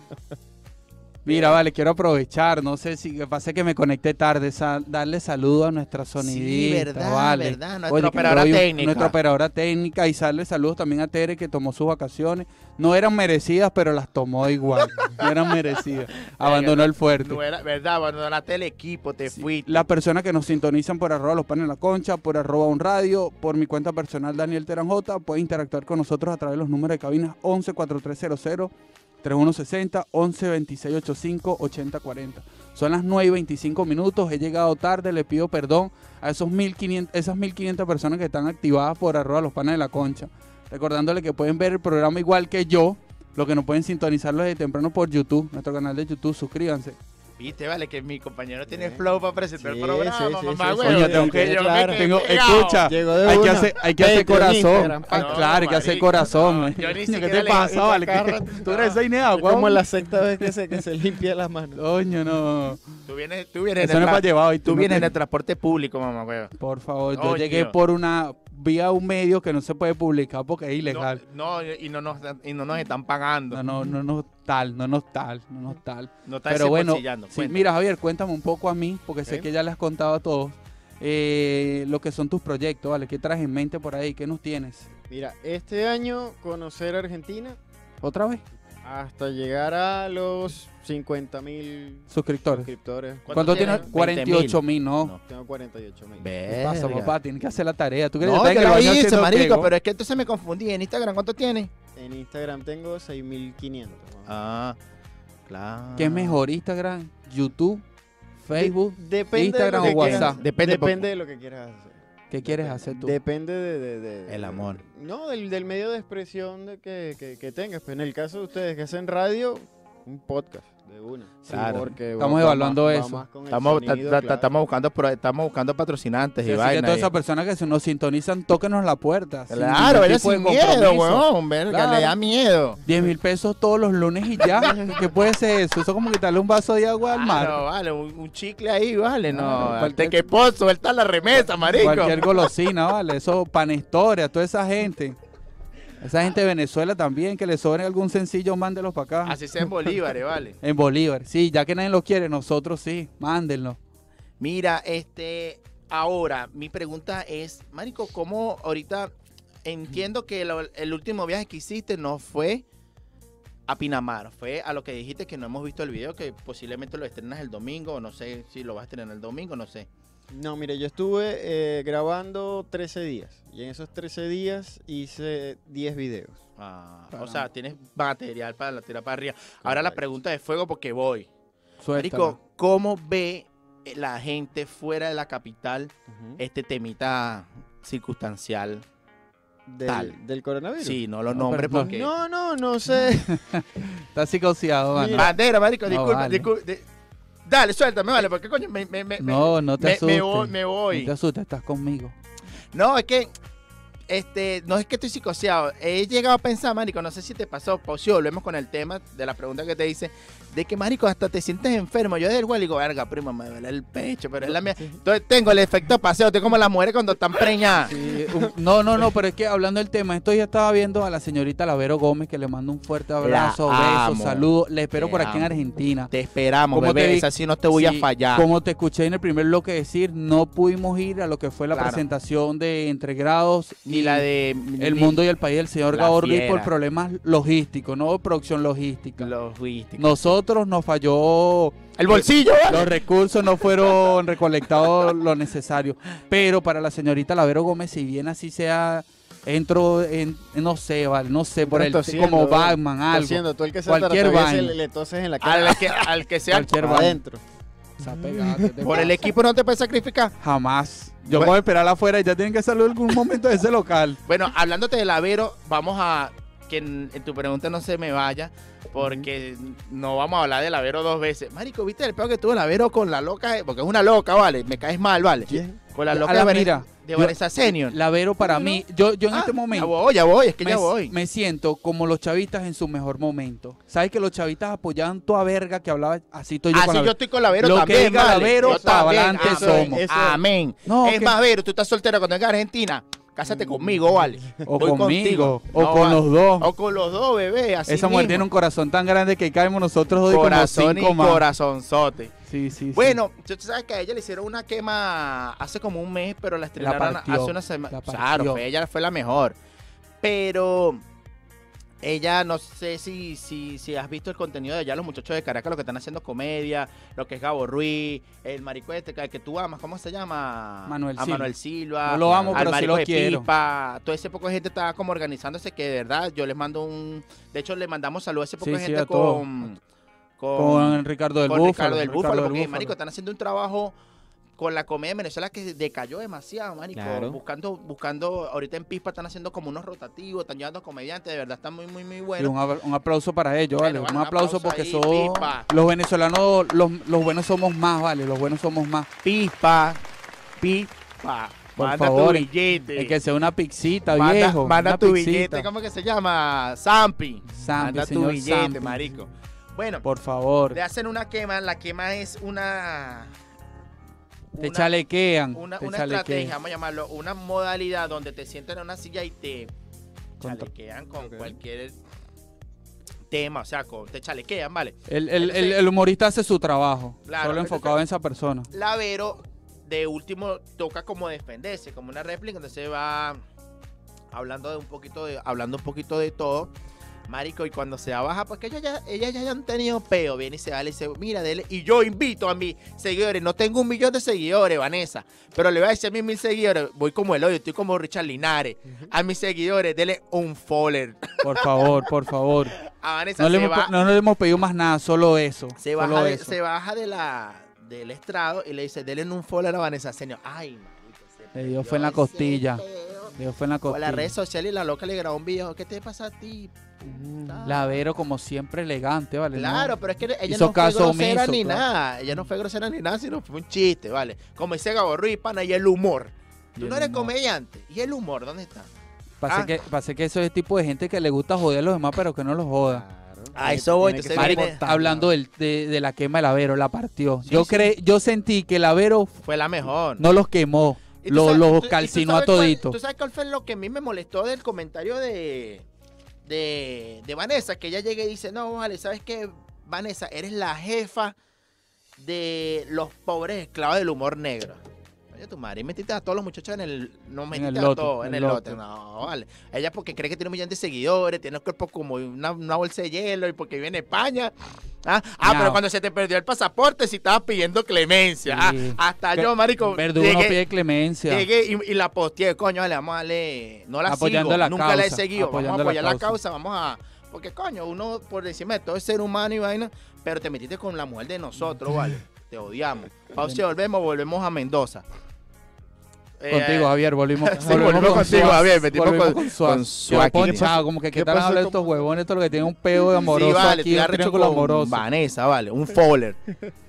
Mira, vale, quiero aprovechar, no sé si pasa que me conecté tarde, darle saludo a nuestra sonidista, verdad, vale. verdad, nuestra Oye, operadora técnica. Nuestra operadora técnica y darle saludos también a Tere que tomó sus vacaciones. No eran merecidas, pero las tomó igual. no eran merecidas. Abandonó el fuerte. No era, verdad, abandonaste el equipo, te fuiste. Las personas que nos sintonizan por arroba los panes en la concha, por arroba un radio, por mi cuenta personal Daniel Teranjota, pueden interactuar con nosotros a través de los números de cabinas 11 4300 3160 11 2685 8040. Son las 9 y 25 minutos, he llegado tarde, le pido perdón a esos 1500, esas 1500 personas que están activadas por arroba los panes de la concha. Recordándole que pueden ver el programa igual que yo, lo que no pueden sintonizarlo desde temprano por YouTube, nuestro canal de YouTube, suscríbanse. Viste, vale, que mi compañero tiene flow para presentar Sí, el programa, sí, sí, mamá, güey. sí, Coño, sí, tengo que- claro. Tengo, escucha, hay que hacer, hay que hacer corazón. Ah, claro, hay que hacer corazón. no, man. yo ni Coño, siquiera ¿Qué te pasa, vale? carra- ¿Qué- ¿Tú eres ese Inea, Es como la sexta vez que se, que se limpia las manos. Coño, no. Tú vienes, tú vienes, Eso en no el es para tra- llevar hoy. tú no vienes en el transporte público, mamá, güey. Por favor, yo llegué por una vía un medio que no se puede publicar porque es ilegal. No, no, y no nos, y no nos están pagando. No, no, no, no tal, no no tal, no no tal. No está Pero bueno, sí, mira Javier, cuéntame un poco a mí, porque sé que ya le has contado a todos eh, lo que son tus proyectos, ¿vale? ¿Qué traes en mente por ahí? ¿Qué nos tienes? Mira, este año conocer Argentina ¿Otra vez? Hasta llegar a los 50 mil Suscriptores. suscriptores. ¿Cuánto tienes? 20.000. 48 mil, ¿no? No. Tengo 48 mil. ¿Qué pasa, papá? Tienes que hacer la tarea. ¿Tú crees que No, el la baño hice, marico, pego? pero es que entonces me confundí. ¿En Instagram cuánto tiene? En Instagram tengo 6500. más o menos. Ah, claro. ¿Qué es mejor? ¿Instagram, YouTube, Facebook? De- depende Instagram de lo o que quieras- WhatsApp. Depende, Depende de lo que quieras hacer. ¿Qué quieres hacer tú? Depende de, de- de- El amor. No, del, del medio de expresión de que, que- que tengas. Pero en el caso de ustedes que hacen radio, un podcast de una. Sí, Claro. Porque Estamos va- va evaluando más- eso. Estamos, ta- sonido, ta- ta- claro. estamos, buscando, estamos buscando patrocinantes Sí, y así que vaina. todas esas personas que se nos sintonizan, tóquenos la puerta. sin Claro, de sin miedo, weón. Verga, Claro. le da miedo. 10 mil pesos todos los lunes y ya. ¿Qué puede ser eso? Eso es como quitarle un vaso de agua al mar. Claro, vale, un, un chicle ahí, vale, no. Al cualquier- tequepozo, él está la remesa, marico. Cualquier golosina, ¿vale? Eso, panestoria, toda esa gente. Esa gente de Venezuela también, que le sobre algún sencillo, mándelos para acá. Así sea en bolívares, vale. En Bolívar. Sí, ya que nadie lo quiere, nosotros sí, mándenlo. Mira, este, ahora, mi pregunta es, marico, ¿cómo ahorita entiendo que lo- el último viaje que hiciste no fue a Pinamar, fue a lo que dijiste que no hemos visto el video, que posiblemente lo estrenas el domingo, o no sé si lo vas a estrenar el domingo, no sé. No, mire, yo estuve eh, grabando 13 días. Y en esos 13 días hice 10 videos. Ah, o sea, tienes material para la tira para arriba. Ahora la pregunta de fuego porque voy. Marico, ¿cómo ve la gente fuera de la capital este temita circunstancial? Del, Tal. del coronavirus. Sí, no lo No, nombres pero no- porque... No, no, no sé. Está psicoseado, mano. Bandera, marico, No, disculpa, vale. disculpa, di- Dale, suéltame, vale, porque coño, me, me, me, No, no te me, asustes. me voy, me No voy. te asustes, estás conmigo. No, es que, este, no es que estoy psicoseado. He llegado a pensar, marico, no sé si te pasó, si volvemos con el tema de la pregunta que te hice, de que, marico, hasta te sientes enfermo. Yo del igual digo, verga, primo, me duele el pecho, pero es la mía. Entonces tengo el efecto paseo, estoy como las mujeres cuando están preñadas. Sí, no, no, no, pero es que hablando del tema, esto ya estaba viendo a la señorita Lavero Gómez, que le mando un fuerte abrazo, amo. saludos. Le espero Te por aquí en. Argentina. Te esperamos, ¿Cómo bebé, te di- esa sí no te voy a fallar. Como te escuché en el primer bloque decir, no pudimos ir a lo que fue la Claro. presentación de Entre Grados Ni la de... El Mundo y el País del señor La Gabor Ruiz por problemas logísticos, no producción logística. Los huísticos. Nosotros nos falló El bolsillo, ¿vale? los recursos no fueron recolectados lo necesario. Pero para la señorita Lavero Gómez, si bien así sea, entro en, no sé, vale, no sé, por el Tosiendo, como. Batman, algo. Tú el que se Cualquier le, le toses en la cara. Al que, al que sea... Adentro. Te Por el equipo no te puedes sacrificar. Jamás. Yo Bueno. voy a esperar afuera y ya tienen que salir algún momento de ese local. Bueno, hablándote de Lavero, vamos a que en, en tu pregunta no se me vaya, porque no vamos a hablar de Lavero dos veces. Marico, ¿viste el peor que tuvo Lavero con la loca? Porque es una loca, ¿vale? Me caes mal, ¿vale? ¿Quién? Con la A loca la de, Vane- mira, de Vanessa Senior. Lavero para mí, yo, yo en Ah, este Ya momento voy, ya voy, es que me, ya voy. me siento como los chavistas en su mejor momento. ¿Sabes que los chavistas apoyaban toda verga que hablaba? Así estoy yo Así con yo estoy con Lavero Lo que también, diga vale. También. adelante Amén. somos. Eso- Amén. No, es que- más, Vero, tú estás soltera cuando vengas a Argentina. Cásate conmigo, vale. O Voy conmigo, contigo. o No, con vale. los dos. O con los dos, bebé. Así Esa mujer mismo. tiene un corazón tan grande que caemos nosotros dos y como corazón y cinco más. corazonzote. Sí, sí, sí. Bueno, tú sabes que a ella le hicieron una quema hace como un mes, pero la estrenaron partió, hace una semana. la Claro, fue- ella fue la mejor. Pero ella, no sé si, si, si has visto el contenido de allá, los muchachos de Caracas, lo que están haciendo comedia, lo que es Gabo Ruiz, el marico este que, que tú amas, ¿cómo se llama? Manuel a Silva. Manuel Silva. No lo amo, al pero sí lo de quiero. Pipa, todo ese poco de gente está como organizándose que de verdad yo les mando un... De hecho, le mandamos saludos a ese poco Sí, de gente todos. con... Con Ricardo del con Búfalo. Ricardo del Búfalo, Ricardo del porque, Búfalo. marico, están haciendo un trabajo con la comedia en Venezuela que decayó demasiado, marico. Claro. Buscando, buscando, ahorita en Pispa están haciendo como unos rotativos, están llevando comediantes, de verdad, están muy, muy, muy Y buenos. un, aplauso para ellos, ¿vale? bueno, un aplauso aplauso porque ahí, son los venezolanos, los, los buenos somos más, ¿vale? Los buenos somos más. Pispa, Pispa. Por manda favor, tu billete. Es que sea una pixita, manda, viejo. manda tu pixita. billete, ¿cómo que se llama? Zampi. Zampi, manda tu billete, Zampi. marico. Bueno, Por favor. le hacen una quema, la quema es una... Te una- chalequean. una, te una chalequean. estrategia, vamos a llamarlo, una modalidad donde te sientan en una silla y te Contra- chalequean con cualquier tema, o sea, con- te chalequean, ¿vale? El, el- el- Entonces- el humorista hace su trabajo. Claro, solo enfocado en esa persona. Lavero, de último, toca como defenderse, como una réplica, entonces va hablando de un poquito de, hablando un poquito de todo. Marico, y cuando se baja, porque ellos ya, ellas ya han tenido peo, viene y se va y le dice, mira, dele, y yo invito a mis seguidores, no tengo un millón de seguidores, Vanessa, pero le voy a decir a mis mil seguidores, voy como el hoyo, estoy como Richard Linares, a mis seguidores, dele un follower. Por favor, por favor. A Vanessa No le, hemos, va, pe- no le hemos pedido más nada, solo eso. se, solo baja de, eso. se baja de la, del estrado y le dice, dele un follower a Vanessa Senior. Ay, marico, se Le dio fue en la costilla. Fue en la O las redes sociales y la loca le grabó un video. ¿Qué te pasa a ti? Lavero, como siempre, elegante, ¿vale? No. Claro, pero es que ella Hizo no fue caso grosera omiso, ni claro. nada. Ella no fue grosera ni nada, sino fue un chiste, ¿vale? Como dice Gabo Ruiz, pana, y el humor. Y Tú el no eres humor. comediante. ¿Y el humor dónde está? Pasa, Ah. que, pasa que eso es el tipo de gente que le gusta joder a los demás, pero que no los joda. A eso voy, entonces Marico, hablando del- de, de la quema del Avero, la partió. Sí, yo sí. cre- yo sentí que el Avero Fue la mejor. no los quemó, lo- sabes- calcinó a cuál- toditos. ¿Tú sabes cuál fue lo que a mí me molestó del comentario de, de, de Vanessa? Que ella llega y dice, no, vale, ¿sabes qué? Vanessa, eres la jefa de los pobres esclavos del humor negro. Oye, tu madre, y metiste a todos los muchachos en el... No En metiste a todos en el lote. lote. No, vale. Ella porque cree que tiene un millón de seguidores, tiene el cuerpo como una, una bolsa de hielo y porque vive en España. Ah, ah, pero cuando se te perdió el pasaporte, si estabas pidiendo clemencia. Ah, Sí. hasta Que- yo, marico, Verdugo no pide clemencia. Llegué y, y la posteé, coño, le vamos a darle. No la Apoyando sigo, la nunca la he causa, seguido. Vamos a la apoyar la causa. causa. vamos a. Porque, coño, uno por encima de todo es ser humano y vaina, pero te metiste con la mujer de nosotros, ¿vale? Te odiamos. Pausa volvemos, volvemos a Mendoza. Eh, Contigo, Javier, volvimos, sí, volvimos contigo, Suaz, Javier, metimos volvimos con- con con como que ¿Qué tal hablan con- estos huevones, esto lo que tienen un peo de amoroso sí, vale, aquí, un triángulo con amoroso. Vanessa, vale, un follower.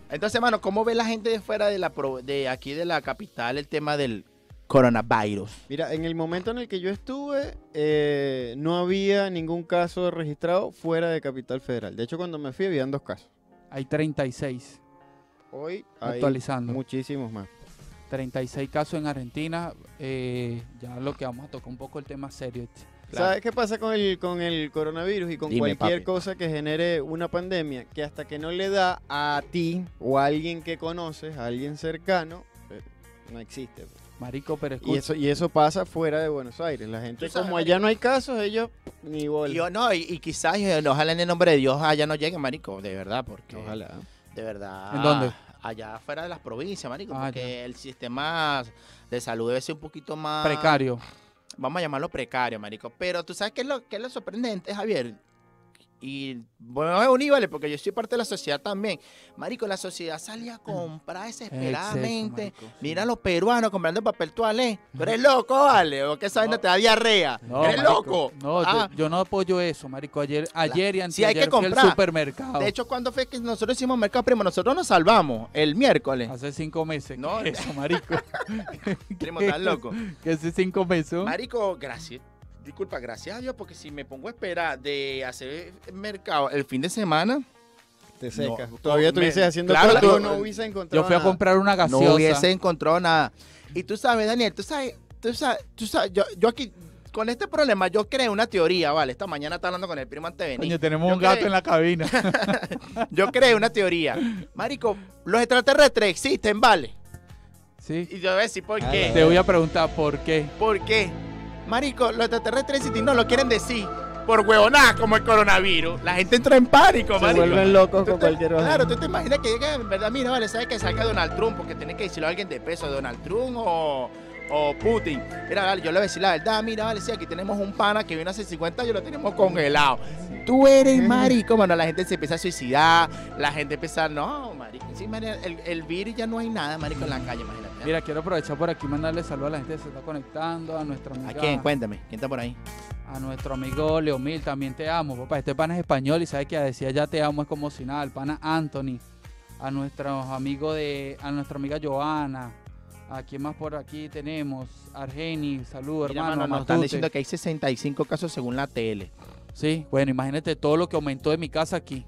Entonces, hermano, ¿cómo ve la gente de fuera de la pro- de aquí de la capital el tema del coronavirus? Mira, en el momento en el que yo estuve, eh, no había ningún caso registrado fuera de Capital Federal. De hecho, cuando me fui, habían dos casos. Hay 36, Hoy hay actualizando. muchísimos más. 36 casos en Argentina. eh, ya lo que vamos a tocar un poco el tema serio. este. Claro. ¿Sabes qué pasa con el, con el coronavirus y con Dime, cualquier papi. cosa que genere una pandemia? Que hasta que no le da a ti o a alguien que conoces, a alguien cercano, eh, no existe. pues. Marico, pero Y escucha. eso, y eso pasa fuera de Buenos Aires. La gente, sabes, como allá no hay casos, ellos ni bola. Y yo, no, y, y quizás, ojalá en el nombre de Dios allá no llegue, marico, de verdad, porque Ojalá. de verdad. ¿En dónde? Allá fuera de las provincias, marico, Ah, porque el sistema de salud debe ser un poquito más Precario. Vamos a llamarlo precario, marico. Pero tú sabes qué es lo, qué es lo sorprendente, Javier, y bueno, me uní, ¿vale? Porque yo soy parte de la sociedad también. Marico, la sociedad salía a comprar desesperadamente. Exceso, marico, sí. Mira a los peruanos comprando papel toalé. ¿Tú eres loco, vale? ¿O qué esa vaina te da diarrea? No, ¿Eres marico, loco? No, yo- Ah, yo, no apoyo eso, marico. Ayer, ayer y Sí, hay que anteayer fui al comprar. supermercado. de hecho, cuando fue que nosotros hicimos Mercado Primo? Nosotros nos salvamos el miércoles. hace cinco meses. No, ¿Qué es eso, marico. Primo, tan loco. que hace cinco meses. ¿no? Marico, gracias. Disculpa, gracias a Dios, porque si me pongo a esperar de hacer mercado el fin de semana, Te secas. No, Todavía estuvieses haciendo claro, cola, tú- no hubiese encontrado Yo fui a comprar una no gaseosa. hubiese encontrado nada. Y tú sabes, Daniel, tú sabes, tú sabes, tú sabes, yo, yo aquí, con este problema, yo creé una teoría, ¿vale? Esta mañana estaba hablando con el primo antes de venir. Coño, tenemos Yo un gato creé- en la cabina. Yo creé una teoría. Marico, los extraterrestres existen, ¿vale? sí. Y yo voy a decir, ¿por Ah, qué? Te voy a preguntar por qué. ¿Por qué? Marico, los extraterrestres existen, no lo quieren decir. Por huevonadas como el coronavirus. La gente entra en pánico, Se marico. vuelven locos con te- cualquier vaina. Claro, tú te imaginas que llega, en verdad, mira, vale, sabes que salga Donald Trump, porque tiene que decirlo a alguien de peso, Donald Trump o, o Putin. Mira, vale, yo le voy a decir la verdad, mira, vale, sí, aquí tenemos un pana que vino hace 50 años lo tenemos congelado. Tú eres marico, bueno, la gente se empieza a suicidar, la gente empieza, no, marico, sí, marico, el, el virus ya no hay nada, marico, en la calle, imagínate. Mira, quiero aprovechar por aquí y mandarle saludos a la gente que se está conectando, a nuestra amiga, ¿A quién? Cuéntame, ¿quién está por ahí? a nuestro amigo Leomil, también te amo, papá. Este pana es español y sabe que a decir ya te amo es como si nada. El pana Anthony, a nuestros amigos de, a nuestra amiga Joana, a quién más por aquí tenemos, Argeni, saludos hermano. mano, nos están diciendo que hay 65 casos según la tele. Sí, bueno, imagínate todo lo que aumentó de mi casa aquí.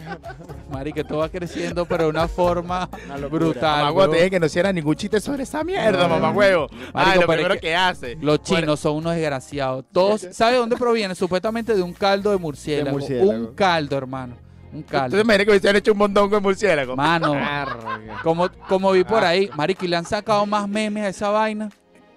Mari, que todo va creciendo, pero de una forma brutal. Mamá te dije que no hiciera ningún chiste sobre esa mierda, No, mamá huevo. Marico, Ah, lo es primero que- que, hace. Los chinos son unos desgraciados. Todos, ¿sabe de dónde proviene? Supuestamente de un caldo de murciélago. murciélago. Un caldo, hermano. Un ¿Tú caldo. te imaginas que hubiesen hecho un montón con murciélago? Mano, como, como vi por ahí, marico, y le han sacado más memes a esa vaina.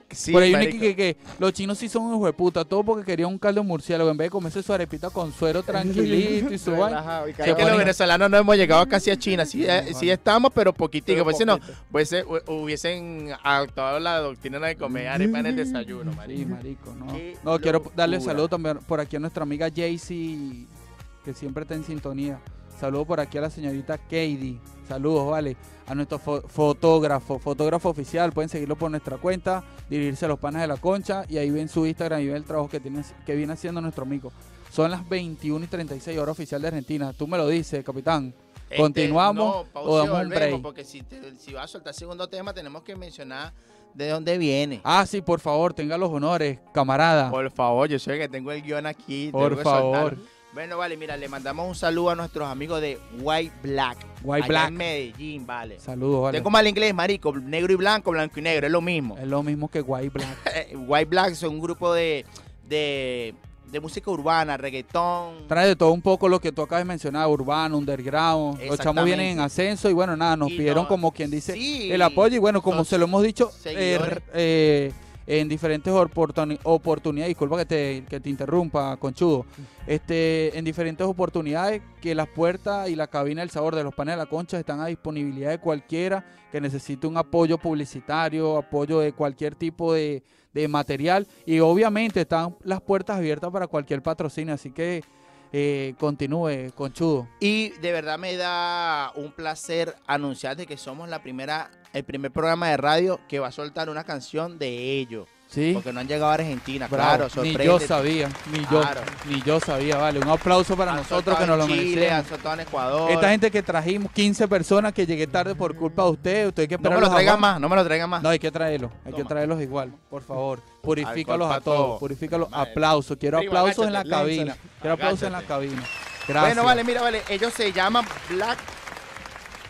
Sí, por ahí viene marico. que, que, que los chinos sí son unos hueputa, todo porque querían un caldo de murciélago. En vez de comerse su arepita con suero tranquilito y su vaina. Es que los venezolanos no hemos llegado casi a China. Sí, eh, sí estamos, pero poquitico. Pues si no, pues eh, hu- hubiesen adoptado la doctrina de comer arepa en el desayuno, Sí, marico. marico, no. No, quiero darle saludo también por aquí a nuestra amiga Jaycee, que siempre está en sintonía. Saludos por aquí a la señorita Katie. Saludos, vale. A nuestro fo- fotógrafo, fotógrafo oficial. Pueden seguirlo por nuestra cuenta, dirigirse a los panes de la concha y ahí ven su Instagram y ven el trabajo que, tiene, que viene haciendo nuestro amigo. Son las 21 y 36 horas oficial de Argentina. Tú me lo dices, capitán. Este, ¿Continuamos no, o pausa y damos un break? Porque si, te- si vas a soltar segundo tema, tenemos que mencionar de dónde viene. Ah, sí, por favor, tenga los honores, camarada. Por favor, yo el que tengo el guion aquí. Por tengo que favor. soltarlo. Bueno, vale, mira, le mandamos un saludo a nuestros amigos de White Black. White allá Black. en Medellín, vale. Saludos, vale. Tengo mal inglés, marico. Negro y blanco, blanco y negro, es lo mismo. Es lo mismo que White Black. Eh, White Black son un grupo de, de, de música urbana, reggaetón. Trae de todo un poco lo que tú acabas de mencionar, urbano, underground. Los chamos vienen en ascenso y bueno, nada, nos Y pidieron no- como quien dice Sí. el apoyo y bueno, como se lo hemos dicho eh, eh, en diferentes oportuni- oportunidades, disculpa que te, que te interrumpa, conchudo, este, en diferentes oportunidades que las puertas y la cabina del sabor de los panes de la concha están a disponibilidad de cualquiera que necesite un apoyo publicitario, apoyo de cualquier tipo de, de material. Y obviamente están las puertas abiertas para cualquier patrocinio, así que eh, continúe, conchudo. Y de verdad me da un placer anunciarte que somos la primera, el primer programa de radio que va a soltar una canción de ellos. ¿Sí? Porque no han llegado a Argentina, Bravo. claro, ni sorprende. yo sabía, ni yo, Claro. ni yo sabía, vale. Un aplauso para Han nosotros que nos lo merecemos. en Ecuador. Esta gente que trajimos, 15 personas que llegué tarde por culpa de usted, usted hay que no me lo traigan más, no me lo traigan más. No, hay que traerlos, hay que traerlos igual, por favor. Purifícalos a todos, todo. purifícalos. Aplausos, quiero aplausos en la cabina. Quiero aplausos en la cabina. Gracias. Bueno, vale, mira, vale, ellos se llaman Black,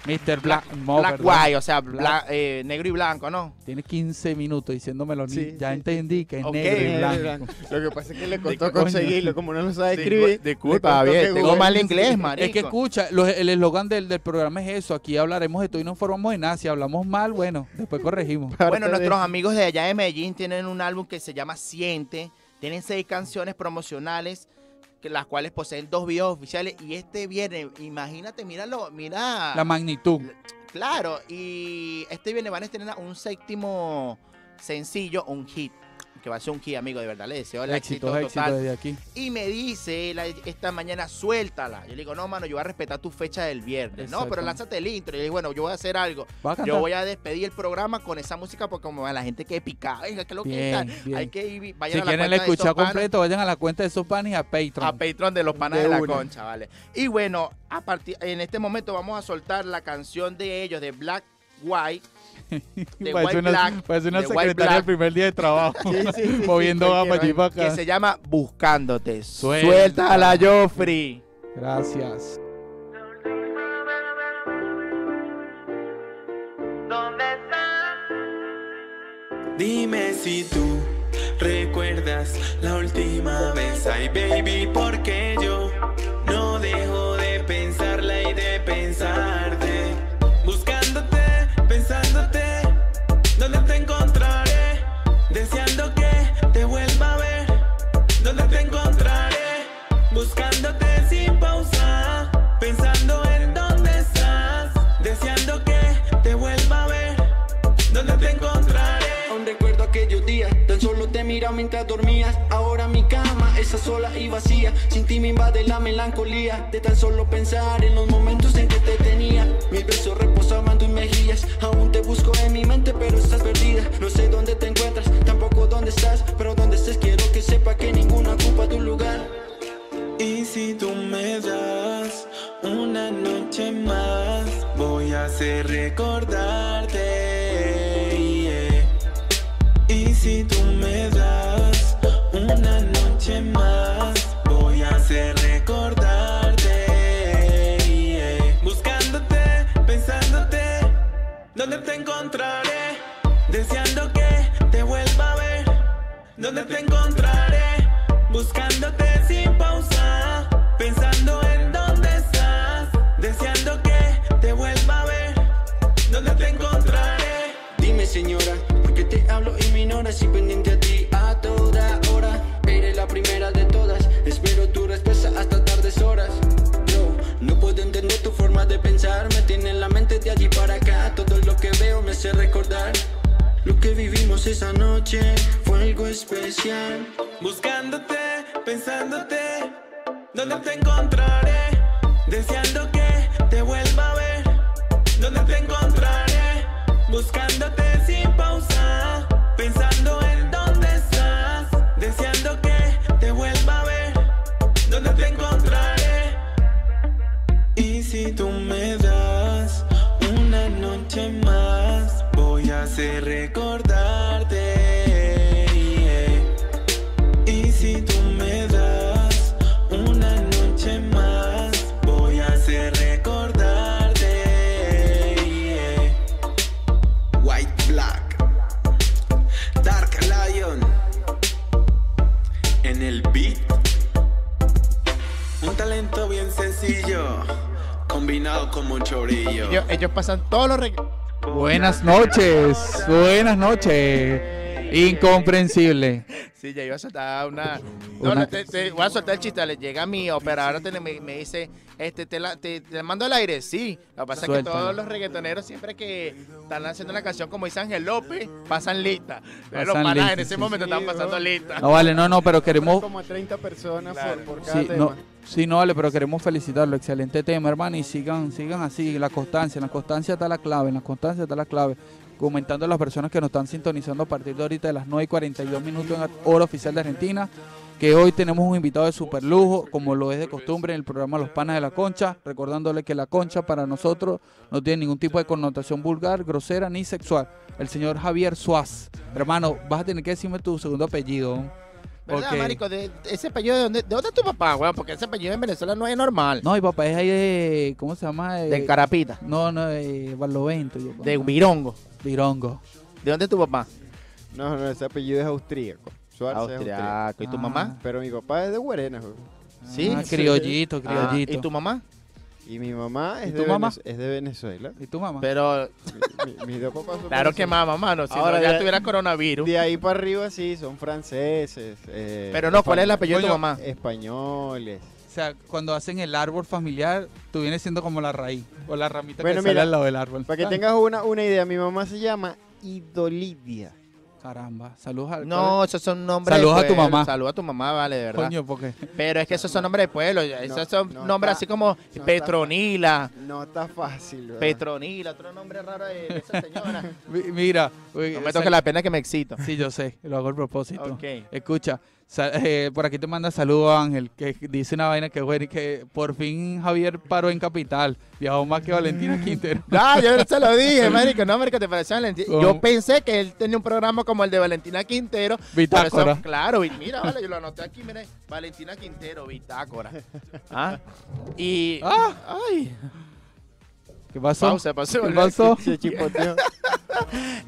Mr. Black. White, o sea, bla- eh, negro y blanco, ¿no? Tiene 15 minutos diciéndomelo, ni- Sí, ya sí, entendí que es Ok, negro y blanco. Lo que pasa es que le ¿De costó coño? conseguirlo, como no lo sabe Discul- escribir. disculpa, le costó bien, que tengo Google- mal inglés, marico. Es que escucha, los- el eslogan del, del programa es eso, aquí hablaremos de todo y no informamos de nada. Si hablamos mal, bueno, después corregimos. Parte Bueno, de- nuestros amigos de allá de Medellín tienen un álbum que se llama Siente. Tienen seis canciones promocionales, que las cuales poseen dos videos oficiales. Y este viernes, imagínate, míralo, mira. La magnitud. Claro, y este viernes van a estrenar un séptimo sencillo, un hit. Que va a ser un hit, amigo, de verdad. Le deseo el Éxito, éxito, éxito total. desde aquí. Y me dice él esta mañana, suéltala. Yo le digo, no, mano, yo voy a respetar tu fecha del viernes. No, pero lánzate el intro. Y le digo, bueno, yo voy a hacer algo. ¿Va a? Yo voy a despedir el programa con esa música porque como la gente que pica, venga, que lo que Bien. Hay que ir, vayan Si a la quieren escuchar completo, vayan a la cuenta de esos panes y a Patreon. a Patreon de los panas De de, la una. concha, ¿vale? Y bueno, a partir en este momento vamos a soltar la canción de ellos, de Black White. De parece White una, Black. parece una de White secretaria del primer día de trabajo. Sí, sí, sí, moviendo sí, va para allí para Que acá. se llama Buscándote. Suelta. Suéltala, Joffrey. Gracias. Dime si tú recuerdas la última vez. Ay, baby, porque yo mientras dormías. Ahora mi cama está sola y vacía. Sin ti me invade la melancolía de tan solo pensar en los momentos en que te tenía. Mis besos reposaban tus mejillas. Aún te busco en mi mente, pero estás perdida. No sé dónde te encuentras, tampoco dónde estás. Pero donde estés, quiero que sepa que ninguna ocupa tu lugar. Y si tú me das una noche más, voy a hacer recordarte. Y si tú me das ¿dónde te encontraré? Deseando que te vuelva a ver. ¿Dónde te encontraré? Buscándote esa noche, fue algo especial. Buscándote, pensándote, ¿dónde te encontraré? Deseando que te vuelva a ver. ¿Dónde te encontraré? Buscándote pasan todos los... re- Buenas noches, buenas noches. Incomprensible. Sí, ya iba a soltar una... Una- No, no, te, te voy a soltar el chiste. Le llega mi operador, te- me, me dice, este, te, la, te, te mando al aire. Sí, lo que pasa es que todos los reggaetoneros siempre que están haciendo una canción como dice Ángel López, pasan lista. Los panas en ese sí. momento Sí, están pasando lista. No vale, no, no, pero queremos... como 30 personas Claro. por, por cada Sí, tema. no, sí, no vale, pero queremos felicitarlo. Excelente tema, hermano. Y sigan, sigan así. La constancia, en la constancia está la clave. En la constancia está la clave. Comentando a las personas que nos están sintonizando a partir de ahorita de las 9 y 42 minutos en hora oficial de Argentina. Que hoy tenemos un invitado de super lujo, como lo es de costumbre en el programa Los Panas de la Concha. Recordándole que la concha para nosotros no tiene ningún tipo de connotación vulgar, grosera ni sexual. El señor Javier Suaz. Hermano, vas a tener que decirme tu segundo apellido. ¿Verdad, porque- marico? De, ese apellido, ¿de dónde, ¿de dónde es tu papá, weón? Porque ese apellido en Venezuela no es normal. No, mi papá es ahí de. ¿Cómo se llama? De Carapita, No, no, de Barlovento. Yo, de Virongo. Virongo. ¿De dónde es tu papá? No, no, ese apellido es austríaco. Suárez es austríaco. ¿Y tu Ah. mamá? Pero mi papá es de Guarena, güey. Sí. Ah, criollito, Ah, criollito. ¿Y tu mamá? Y mi mamá ¿Y es, tu de, mamá? Venez- es de Venezuela. ¿Y tu mamá? Pero, Mi- mi- mis dos papás son claro que venezolanos. mamá, mano. Si Ahora no, ya ya- tuviera coronavirus. De ahí para arriba sí, son franceses. eh, Pero no, ¿cuál es el apellido de tu Coño, mamá? Españoles. O sea, cuando hacen el árbol familiar, tú vienes siendo como la raíz o la ramita Bueno, que sale mira, al lado del árbol. Para que Ah, tengas una, una idea, mi mamá se llama Idolidia. Caramba. Saludos al No, esos son nombres Saludos de a tu mamá. Saludos a tu mamá, vale, de verdad. Coño, porque Pero es que esos son nombres de pueblo. Esos son no nombres está- así como no está- Petronila. No está fácil, ¿verdad? Petronila, otro nombre raro de, esa señora. Mi- Mira, No me toque la pena que me excito. Sí, yo sé, lo hago a propósito. Ok. Escucha, eh, por aquí te manda saludo Ángel, que dice una vaina que bueno, y que por fin Javier paró en Capital, viajó más que Valentina Quintero. No, yo se lo dije, marico. No, marico, te pareció Valentina. ¿Cómo? Yo pensé que él tenía un programa como el de Valentina Quintero. Bitácora. eso- claro, y mira, vale, yo lo anoté aquí, mire. Valentina Quintero, Bitácora. ¿Ah? Y... Ah. Ay. ¿Qué pasó? Pausa, pasó. ¿Qué pasó? Se chipoteó.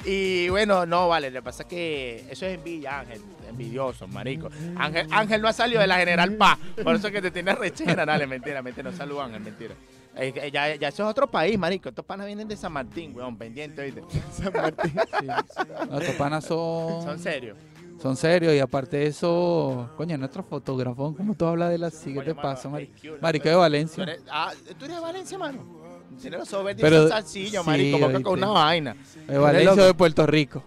Y bueno, no, vale, lo que pasa es que eso es envidia, Ángel, envidioso, marico. Ángel, Ángel no ha salido de la General Paz, por eso que te tiene rechera, dale, mentira, mentira, no saludo Ángel, mentira. Eh, ya, ya eso es otro país, marico, estos panas vienen de San Martín, weón, pendiente, oíste. Sí. Nuestros panas son, Son serios. son serios y aparte de eso, coño, nuestro fotógrafo, ¿cómo tú hablas de la sigue te Coño, mano, pasa, marico? Marico de Valencia. tú eres- ah, ¿tú eres de Valencia, mano? Si no Pero- es salsillo, sí, marico, porque con oíste. una vaina. De Valencia o loco. de Puerto Rico.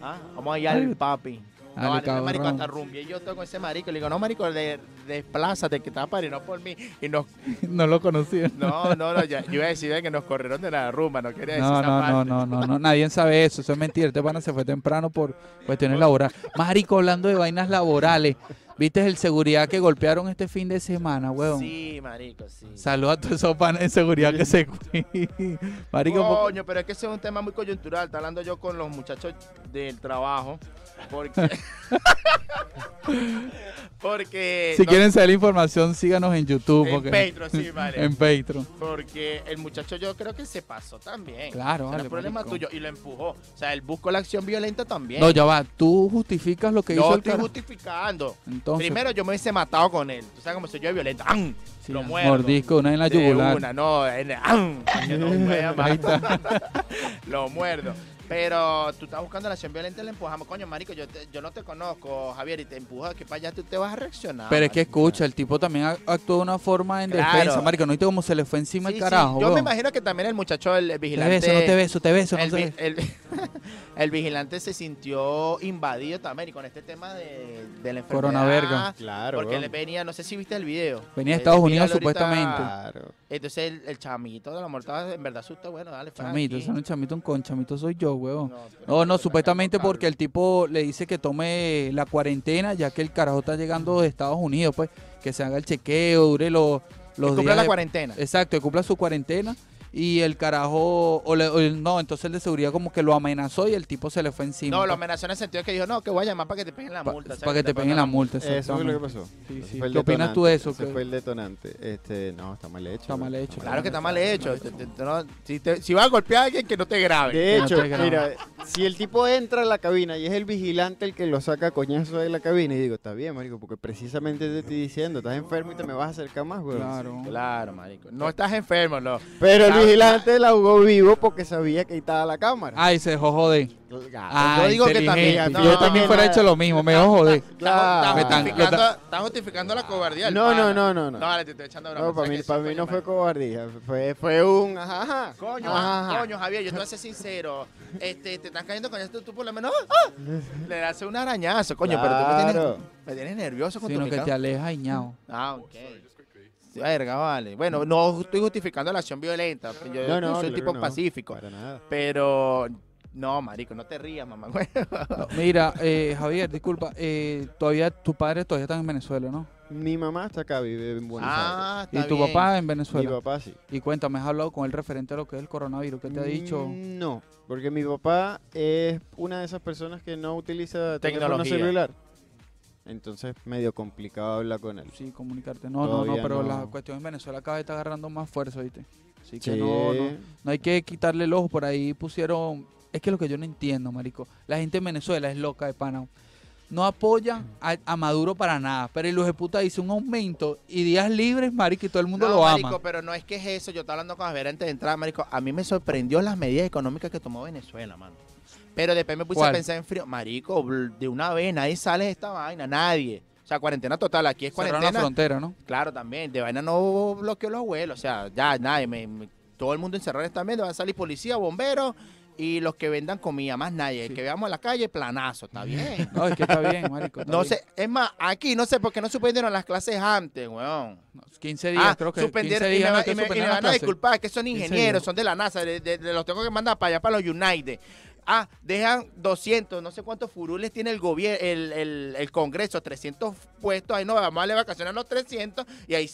Ah, Vamos allá al papi. Dale, No, vale, cabrón. marico, hasta rumbi. Y yo estoy con ese marico. Le digo, no, marico, de, desplázate, que y no por mí. Y nos no lo conocía. No, no, no, ya, yo iba a decir de que nos corrieron de la rumba, no quería decir No, esa no, parte. no, no, no, no, nadie sabe eso, eso es mentira. Este pana se fue temprano por cuestiones laborales. Marico, hablando de vainas laborales, ¿viste el seguridad que golpearon este fin de semana, weón? Sí, marico, sí. Saludos a todos esos panas de seguridad que se. Marico, Coño, pero es que ese es un tema muy coyuntural. Está hablando yo con los muchachos del trabajo. Porque. porque. si no- quieren saber la información, síganos en YouTube. En porque- Patreon, sí, vale. en Patreon. Porque el muchacho yo creo que se pasó también. Claro, no vale, es problema marico. tuyo. Y lo empujó. O sea, él buscó la acción violenta también. No, ya va, tú justificas lo que no hizo el estoy cara. justificando. Entonces, Primero yo me hubiese matado con él. Tú sabes cómo soy yo de violento. ¡Am! sí, lo muerdo. mordisco, una en la yugular. una, no, en- ¡am! Que no lo muerdo. Pero tú estás buscando la acción violenta y le empujamos. Coño, marico, yo, te- yo no te conozco, Javier, y te empujo aquí para allá, tú te vas a reaccionar. Pero es que escucha, el tipo también actuó de una forma en Claro. defensa, marico. No viste cómo se le fue encima Sí, el sí, carajo, Yo me imagino que también el muchacho, el, el Te vigilante... beso, no te beso, te beso, no el, te vi- beso. el- el vigilante se sintió invadido también y con este tema de, de la enfermedad. Coronaverga. Claro. Porque él venía, no sé si viste el video. Venía de Eh, Estados Unidos, ahorita. supuestamente. Claro. Entonces el, el chamito de la mortada en verdad asusta, bueno, dale. Chamito, eso no es chamito, un con chamito soy yo, No, No, supuestamente porque el tipo le dice que tome la cuarentena, ya que el carajo está llegando de Estados Unidos, pues, que se haga el chequeo, dure los, los Que cumpla días la de- cuarentena. Exacto, que cumpla su cuarentena. Y el carajo, o le- o no, entonces el de seguridad como que lo amenazó y el tipo se le fue encima. No, lo amenazó en el sentido que dijo, no, que voy a llamar para que te peguen la pa- multa. para que te peguen la multa. Eso fue lo que pasó. Sí, sí. ¿Qué opinas tú de eso? Ese fue el detonante. Este, no, está mal hecho. Está mal hecho. Claro que está mal hecho. Te- te- te- no, si, te- si vas a golpear a alguien, que no te grabe. De no hecho, te mira, si el tipo entra a la cabina y es el vigilante el que lo saca a coñazo de la cabina, y digo, está bien, marico, porque precisamente te estoy diciendo, estás enfermo y te me vas a acercar más, güey. Claro. Claro, marico. No estás enfermo, no. Pero Claro. Vigilante la jugó vivo porque sabía que ahí estaba la cámara. Ay, se dejó joder. Ah, yo digo que también- Yo también fuera hecho lo mismo, me dejó joder. Claro. Tan- justificando, justificando la cobardía. No, no, no, no, no. Vale, te estoy echando broma. No, para mí, para no fue cobardía, fue, fue un ajá, ajá. Coño, Ajá, ajá. coño, Javier, yo te voy a ser sincero. Este, te estás cayendo con esto, tú por lo menos ¡ah! le haces un arañazo, coño, pero tú me tienes, me tienes nervioso con Sino tu que picado. te aleja y ñao. Ah, ok. Sí, Verga, vale. Bueno, no estoy justificando la acción violenta. Yo No, no, soy claro un tipo no, pacífico. Para nada. Pero, no, marico, no te rías, mamá. Mira, eh, Javier, disculpa, eh, todavía tu padre todavía está en Venezuela, ¿no? Mi mamá está acá, vive en Buenos ah, Y está tu bien. papá en Aires. Mi Venezuela. papá sí. Y cuéntame, ¿has hablado con él referente a lo que es el coronavirus? ¿Qué te ha dicho? Mm, No, porque mi papá es una de esas personas que no utiliza Tecnología. celular. Entonces, medio complicado hablar con él. Sí, comunicarte. No, no, no, Todavía pero no. la cuestión en Venezuela cada vez está agarrando más fuerza, ¿viste? Así que Sí. no, no, no hay que quitarle el ojo. Por ahí pusieron... Es que lo que yo no entiendo, marico. La gente en Venezuela es loca de pana. No apoya a, a Maduro para nada. Pero el de puta dice un aumento y días libres, marico, y todo el mundo no, lo marico, ama. pero no es que es eso. Yo estaba hablando con Javier antes de entrar, marico. A mí me sorprendió las medidas económicas que tomó Venezuela, mano. Pero después me puse ¿Cuál? a pensar en frío. Marico, de una vez, nadie sale de esta vaina, nadie. O sea, cuarentena total. Aquí es Cerraron la cuarentena. frontera, ¿no? Claro, también. De vaina no bloqueó los vuelos. O sea, ya nadie. me- me- todo el mundo encerrado también. Va a salir policía, bomberos y los que vendan comida, más nadie. El que veamos en la calle, planazo, está bien. No, es que está bien, marico. está No bien. sé, es más, aquí no sé por qué no suspendieron las clases antes, weón. No, 15 días, Ah, creo que suspendieron 15 y me, días no y me- y me van a disculpar, que son 15 ingenieros, días. son de la NASA, de, de- de los tengo que mandar para allá, para los United. Ah, dejan 200, no sé cuántos furules tiene el gobierno, el, el- el Congreso, 300 puestos, ahí no vamos a darle vacaciones a los 300 y hay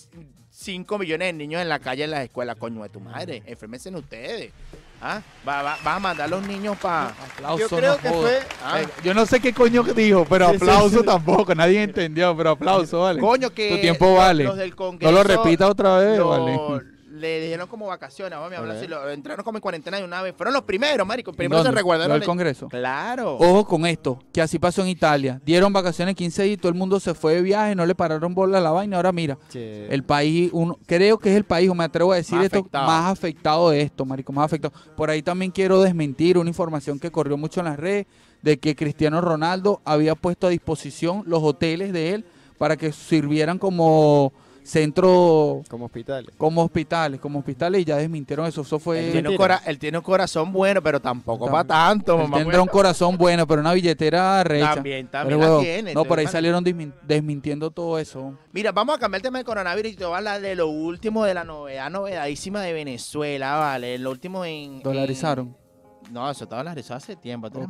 5 millones de niños en la calle en las escuelas, coño de tu madre, enfermesen ustedes. Ah, va, va- vas a mandar a los niños para... Yo creo no que fue- Ah. Eh, yo no sé qué coño dijo, pero Sí, aplauso sí. tampoco, nadie entendió, pero aplauso, vale. Coño, que Tu tiempo vale. los del no Congreso lo repita otra vez, lo- vale. Le dijeron como vacaciones, vamos a hablar Ok. así, lo- entraron como en cuarentena de una vez. Fueron los primeros, marico, primero se recuerdan. Lo del Congreso. Claro. Ojo con esto, que así pasó en Italia. Dieron vacaciones 15 días y todo el mundo se fue de viaje, no le pararon bola a la vaina. Ahora mira, Che. el país, uno, creo que es el país, o me atrevo a decir Más esto, afectado. más afectado de esto, marico, más afectado. Por ahí también quiero desmentir una información que corrió mucho en las redes de que Cristiano Ronaldo había puesto a disposición los hoteles de él para que sirvieran como centro, Como hospitales. como hospitales, como hospitales y ya desmintieron eso. Eso fue... Él tiene, un Mentira. cora- él tiene un corazón bueno, pero tampoco Tam- para tanto, Él mamá. tendrá un corazón bueno, pero una billetera recha. También, Pero, también la tiene. No, por ahí salieron desmin- desmintiendo todo eso. Mira, vamos a cambiar el tema del coronavirus y te voy a hablar de lo último de la novedad, novedadísima de Venezuela, ¿vale? Lo último en... Dolarizaron. en- no, eso está dolarizado hace tiempo, tú.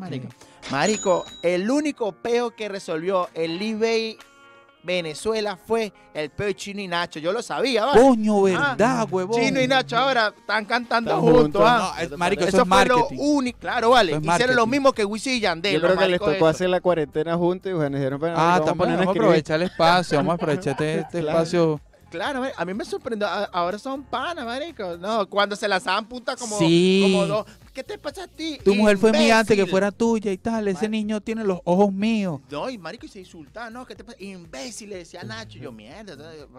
Marico, el único peo que resolvió el eBay Venezuela fue el peo de Chino y Nacho. Yo lo sabía, ¿vale? Coño, verdad, huevón. Chino y Nacho ahora están cantando Están juntos. juntos. ah. No, es- marico, eso eso es fue lo único. Claro, vale. Es Hicieron lo mismo que Wisin y Yandel. Yo creo que les tocó hacer la cuarentena juntos y bueno, dijeron, bueno, Ah, vamos vamos a escribir. aprovechar el espacio, vamos a aprovechar este, este Claro. espacio. Claro, a mí me sorprendió. Ahora son panas, marico. No, cuando se lanzaban punta como, Sí. como dos. ¿Qué te pasa a ti? Tu mujer fue mía antes que fuera tuya y tal. Ese niño tiene los ojos míos. No, y marico, y se insultaba, ¿no? ¿Qué te pasa? Imbécil, le decía Nacho. Yo, mierda,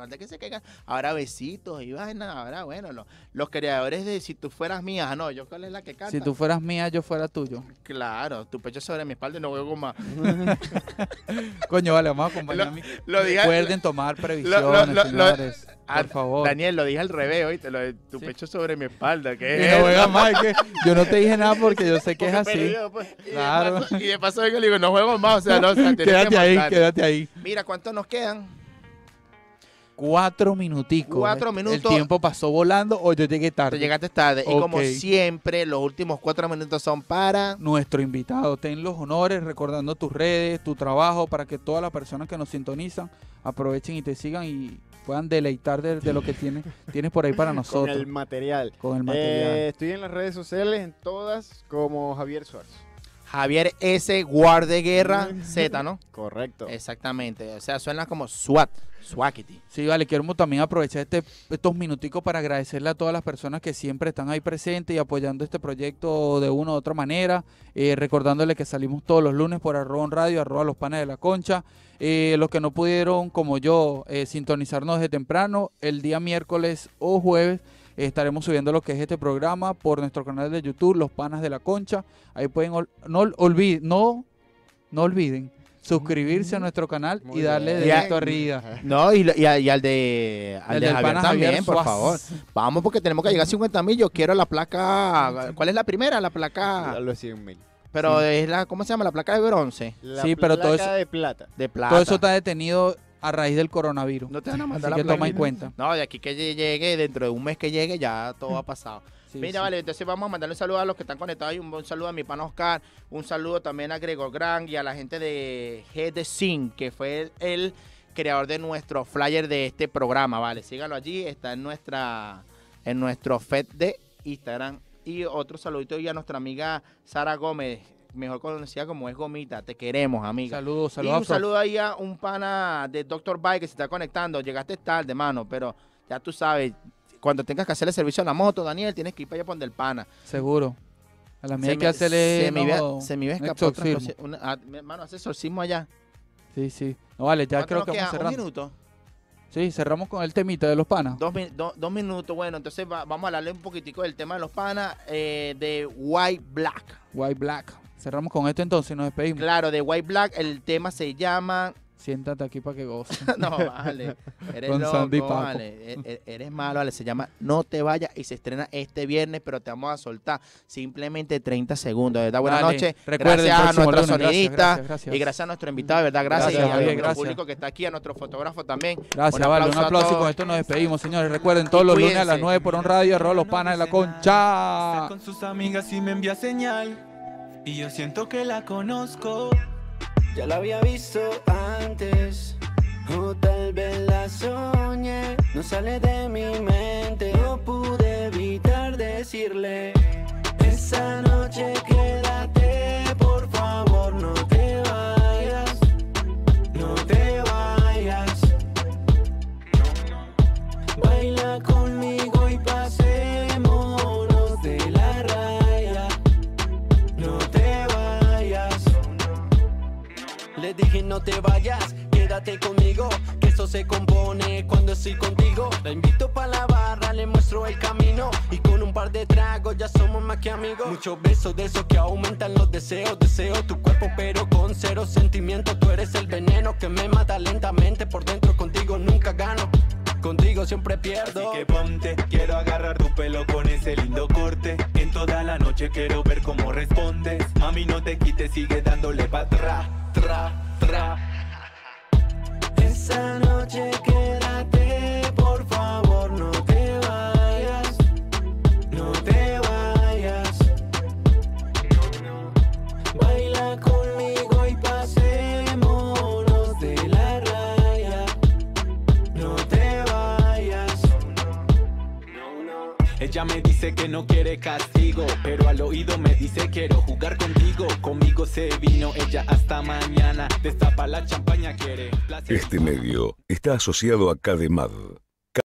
¿de que se caiga? Ahora besitos y vaina. Ahora, bueno, lo- los creadores de Si tú fueras mía, ah, no, yo cuál es la que canta. Si tú fueras mía, yo fuera tuyo. Claro, tu pecho sobre mi espalda y no juego más. Coño, vale, vamos a acompañar a mí. Lo. Recuerden tomar lo- previsiones, lo- lo- señores. Ah, Por favor. Daniel, lo dije al revés, oíste, lo de tu Sí. pecho sobre mi espalda. Y ¿Qué no es juega más, es que yo no te dije nada porque yo sé que es así. pues. Y de Claro. paso- Y de paso vengo y le digo, no juego más, o sea, no, o sea, que Quédate ahí, matar. quédate ahí. Mira, ¿cuántos nos quedan? Cuatro minuticos. Cuatro El- minutos. El tiempo pasó volando o yo llegué tarde. Te llegaste tarde. Y como siempre, los últimos cuatro minutos son para... nuestro invitado. Ten los honores recordando tus redes, tu trabajo, para que todas las personas que nos sintonizan aprovechen y te sigan y puedan deleitar de, de lo que tienes, tienes por ahí para Con nosotros. el material. Con el material. Eh, estoy en las redes sociales, en todas, como Javier Suárez. Javier S. Guardeguerra Z, ¿no? Correcto. Exactamente. O sea, suena como SWAT. Sí, vale, quiero también aprovechar este, estos minuticos para agradecerle a todas las personas que siempre están ahí presentes y apoyando este proyecto de una u otra manera, eh, recordándole que salimos todos los lunes por arroba radio, arroba los panes de la concha. Eh, los que no pudieron, como yo, eh, sintonizarnos desde temprano, el día miércoles o jueves eh, estaremos subiendo lo que es este programa por nuestro canal de YouTube, Los Panas de la Concha. Ahí pueden, no olviden, no, no olviden suscribirse a nuestro canal Muy y darle bien. directo arriba. No, y, y, y al de, al El de del Javier pana también, Javier por Suaz. favor. Vamos, porque tenemos que llegar a 50 mil. Yo quiero la placa. ¿Cuál es la primera? La placa. Los 100 mil. Pero es la. ¿Cómo se llama? La placa de bronce. La Sí, pero todo placa eso- de plata. De plata. Todo eso está detenido a raíz del coronavirus. No te van a mandar Así la que toma placa. en cuenta. No, de aquí que lle- llegue, dentro de un mes que llegue, ya todo ha pasado. Sí, Mira, sí. vale, entonces vamos a mandarle un saludo a los que están conectados y un, un saludo a mi pana Oscar, un saludo también a Gregor Gran y a la gente de de Sin, que fue el, el creador de nuestro flyer de este programa, vale. Síganlo allí, está en nuestra en nuestro feed de Instagram. Y otro saludito y a nuestra amiga Sara Gómez, mejor conocida como es Gomita. Te queremos, amiga. Saludos, Y saludos. un saludo ahí a un pana de Dr. Bike que se está conectando. Llegaste tarde, mano, pero ya tú sabes, cuando tengas que hacerle servicio a la moto, Daniel, tienes que ir para allá por el pana. Seguro. A la mía Se hay que hacerle. se me, no, se me iba a escapar ah, hermano, hace exorcismo allá. Sí, sí. No, vale, ya ¿Cuánto creo que vamos queda? ¿Un cerrando. minuto? Sí, cerramos con el temita de los panas. Dos, mi- do- dos minutos. Bueno, entonces va- vamos a hablarle un poquitico del tema de los panas eh, de White Black. White Black. Cerramos con esto entonces y nos despedimos. Claro, de White Black, el tema se llama Siéntate aquí para que goce. no, vale. Eres Con loco, Sandy vale. E- e- Eres malo, vale. Se llama No te vayas y se estrena este viernes, pero te vamos a soltar simplemente 30 segundos. De verdad, buenas noches. recuerden, gracias a nuestro sonidista gracias, gracias. y gracias a nuestro invitado, de verdad. Gracias, Gracias, y a Javier, nuestro gracias. público que está aquí, a nuestro fotógrafo también. Gracias, vale. Un aplauso y con esto nos despedimos, señores. Recuerden, todos los lunes a las cuídense. 9 por un radio, arroba los panas de la concha. con sus amigas y me envía señal. Y yo siento que la conozco. Ya la había visto antes, o tal vez la soñé. No sale de mi mente, no pude evitar decirle. Esa noche quédate, por favor, no no te vayas, quédate conmigo, que eso se compone cuando estoy contigo. La invito pa' la barra, le muestro el camino y con un par de tragos ya somos más que amigos. Muchos besos de esos que aumentan los deseos, deseo tu cuerpo pero con cero sentimiento. Tú eres el veneno que me mata lentamente por dentro, contigo nunca gano. Contigo siempre pierdo. Así que ponte, quiero agarrar tu pelo con ese lindo corte. En toda la noche quiero ver cómo respondes. Mami, no te quites, sigue dándole pa' tra, tra, tra. Esa noche quédate, dice que no quiere castigo, pero al oído me dice quiero jugar contigo. Conmigo se vino ella hasta mañana. Destapa la champaña, quiere placer. Este medio está asociado a CADEMAD,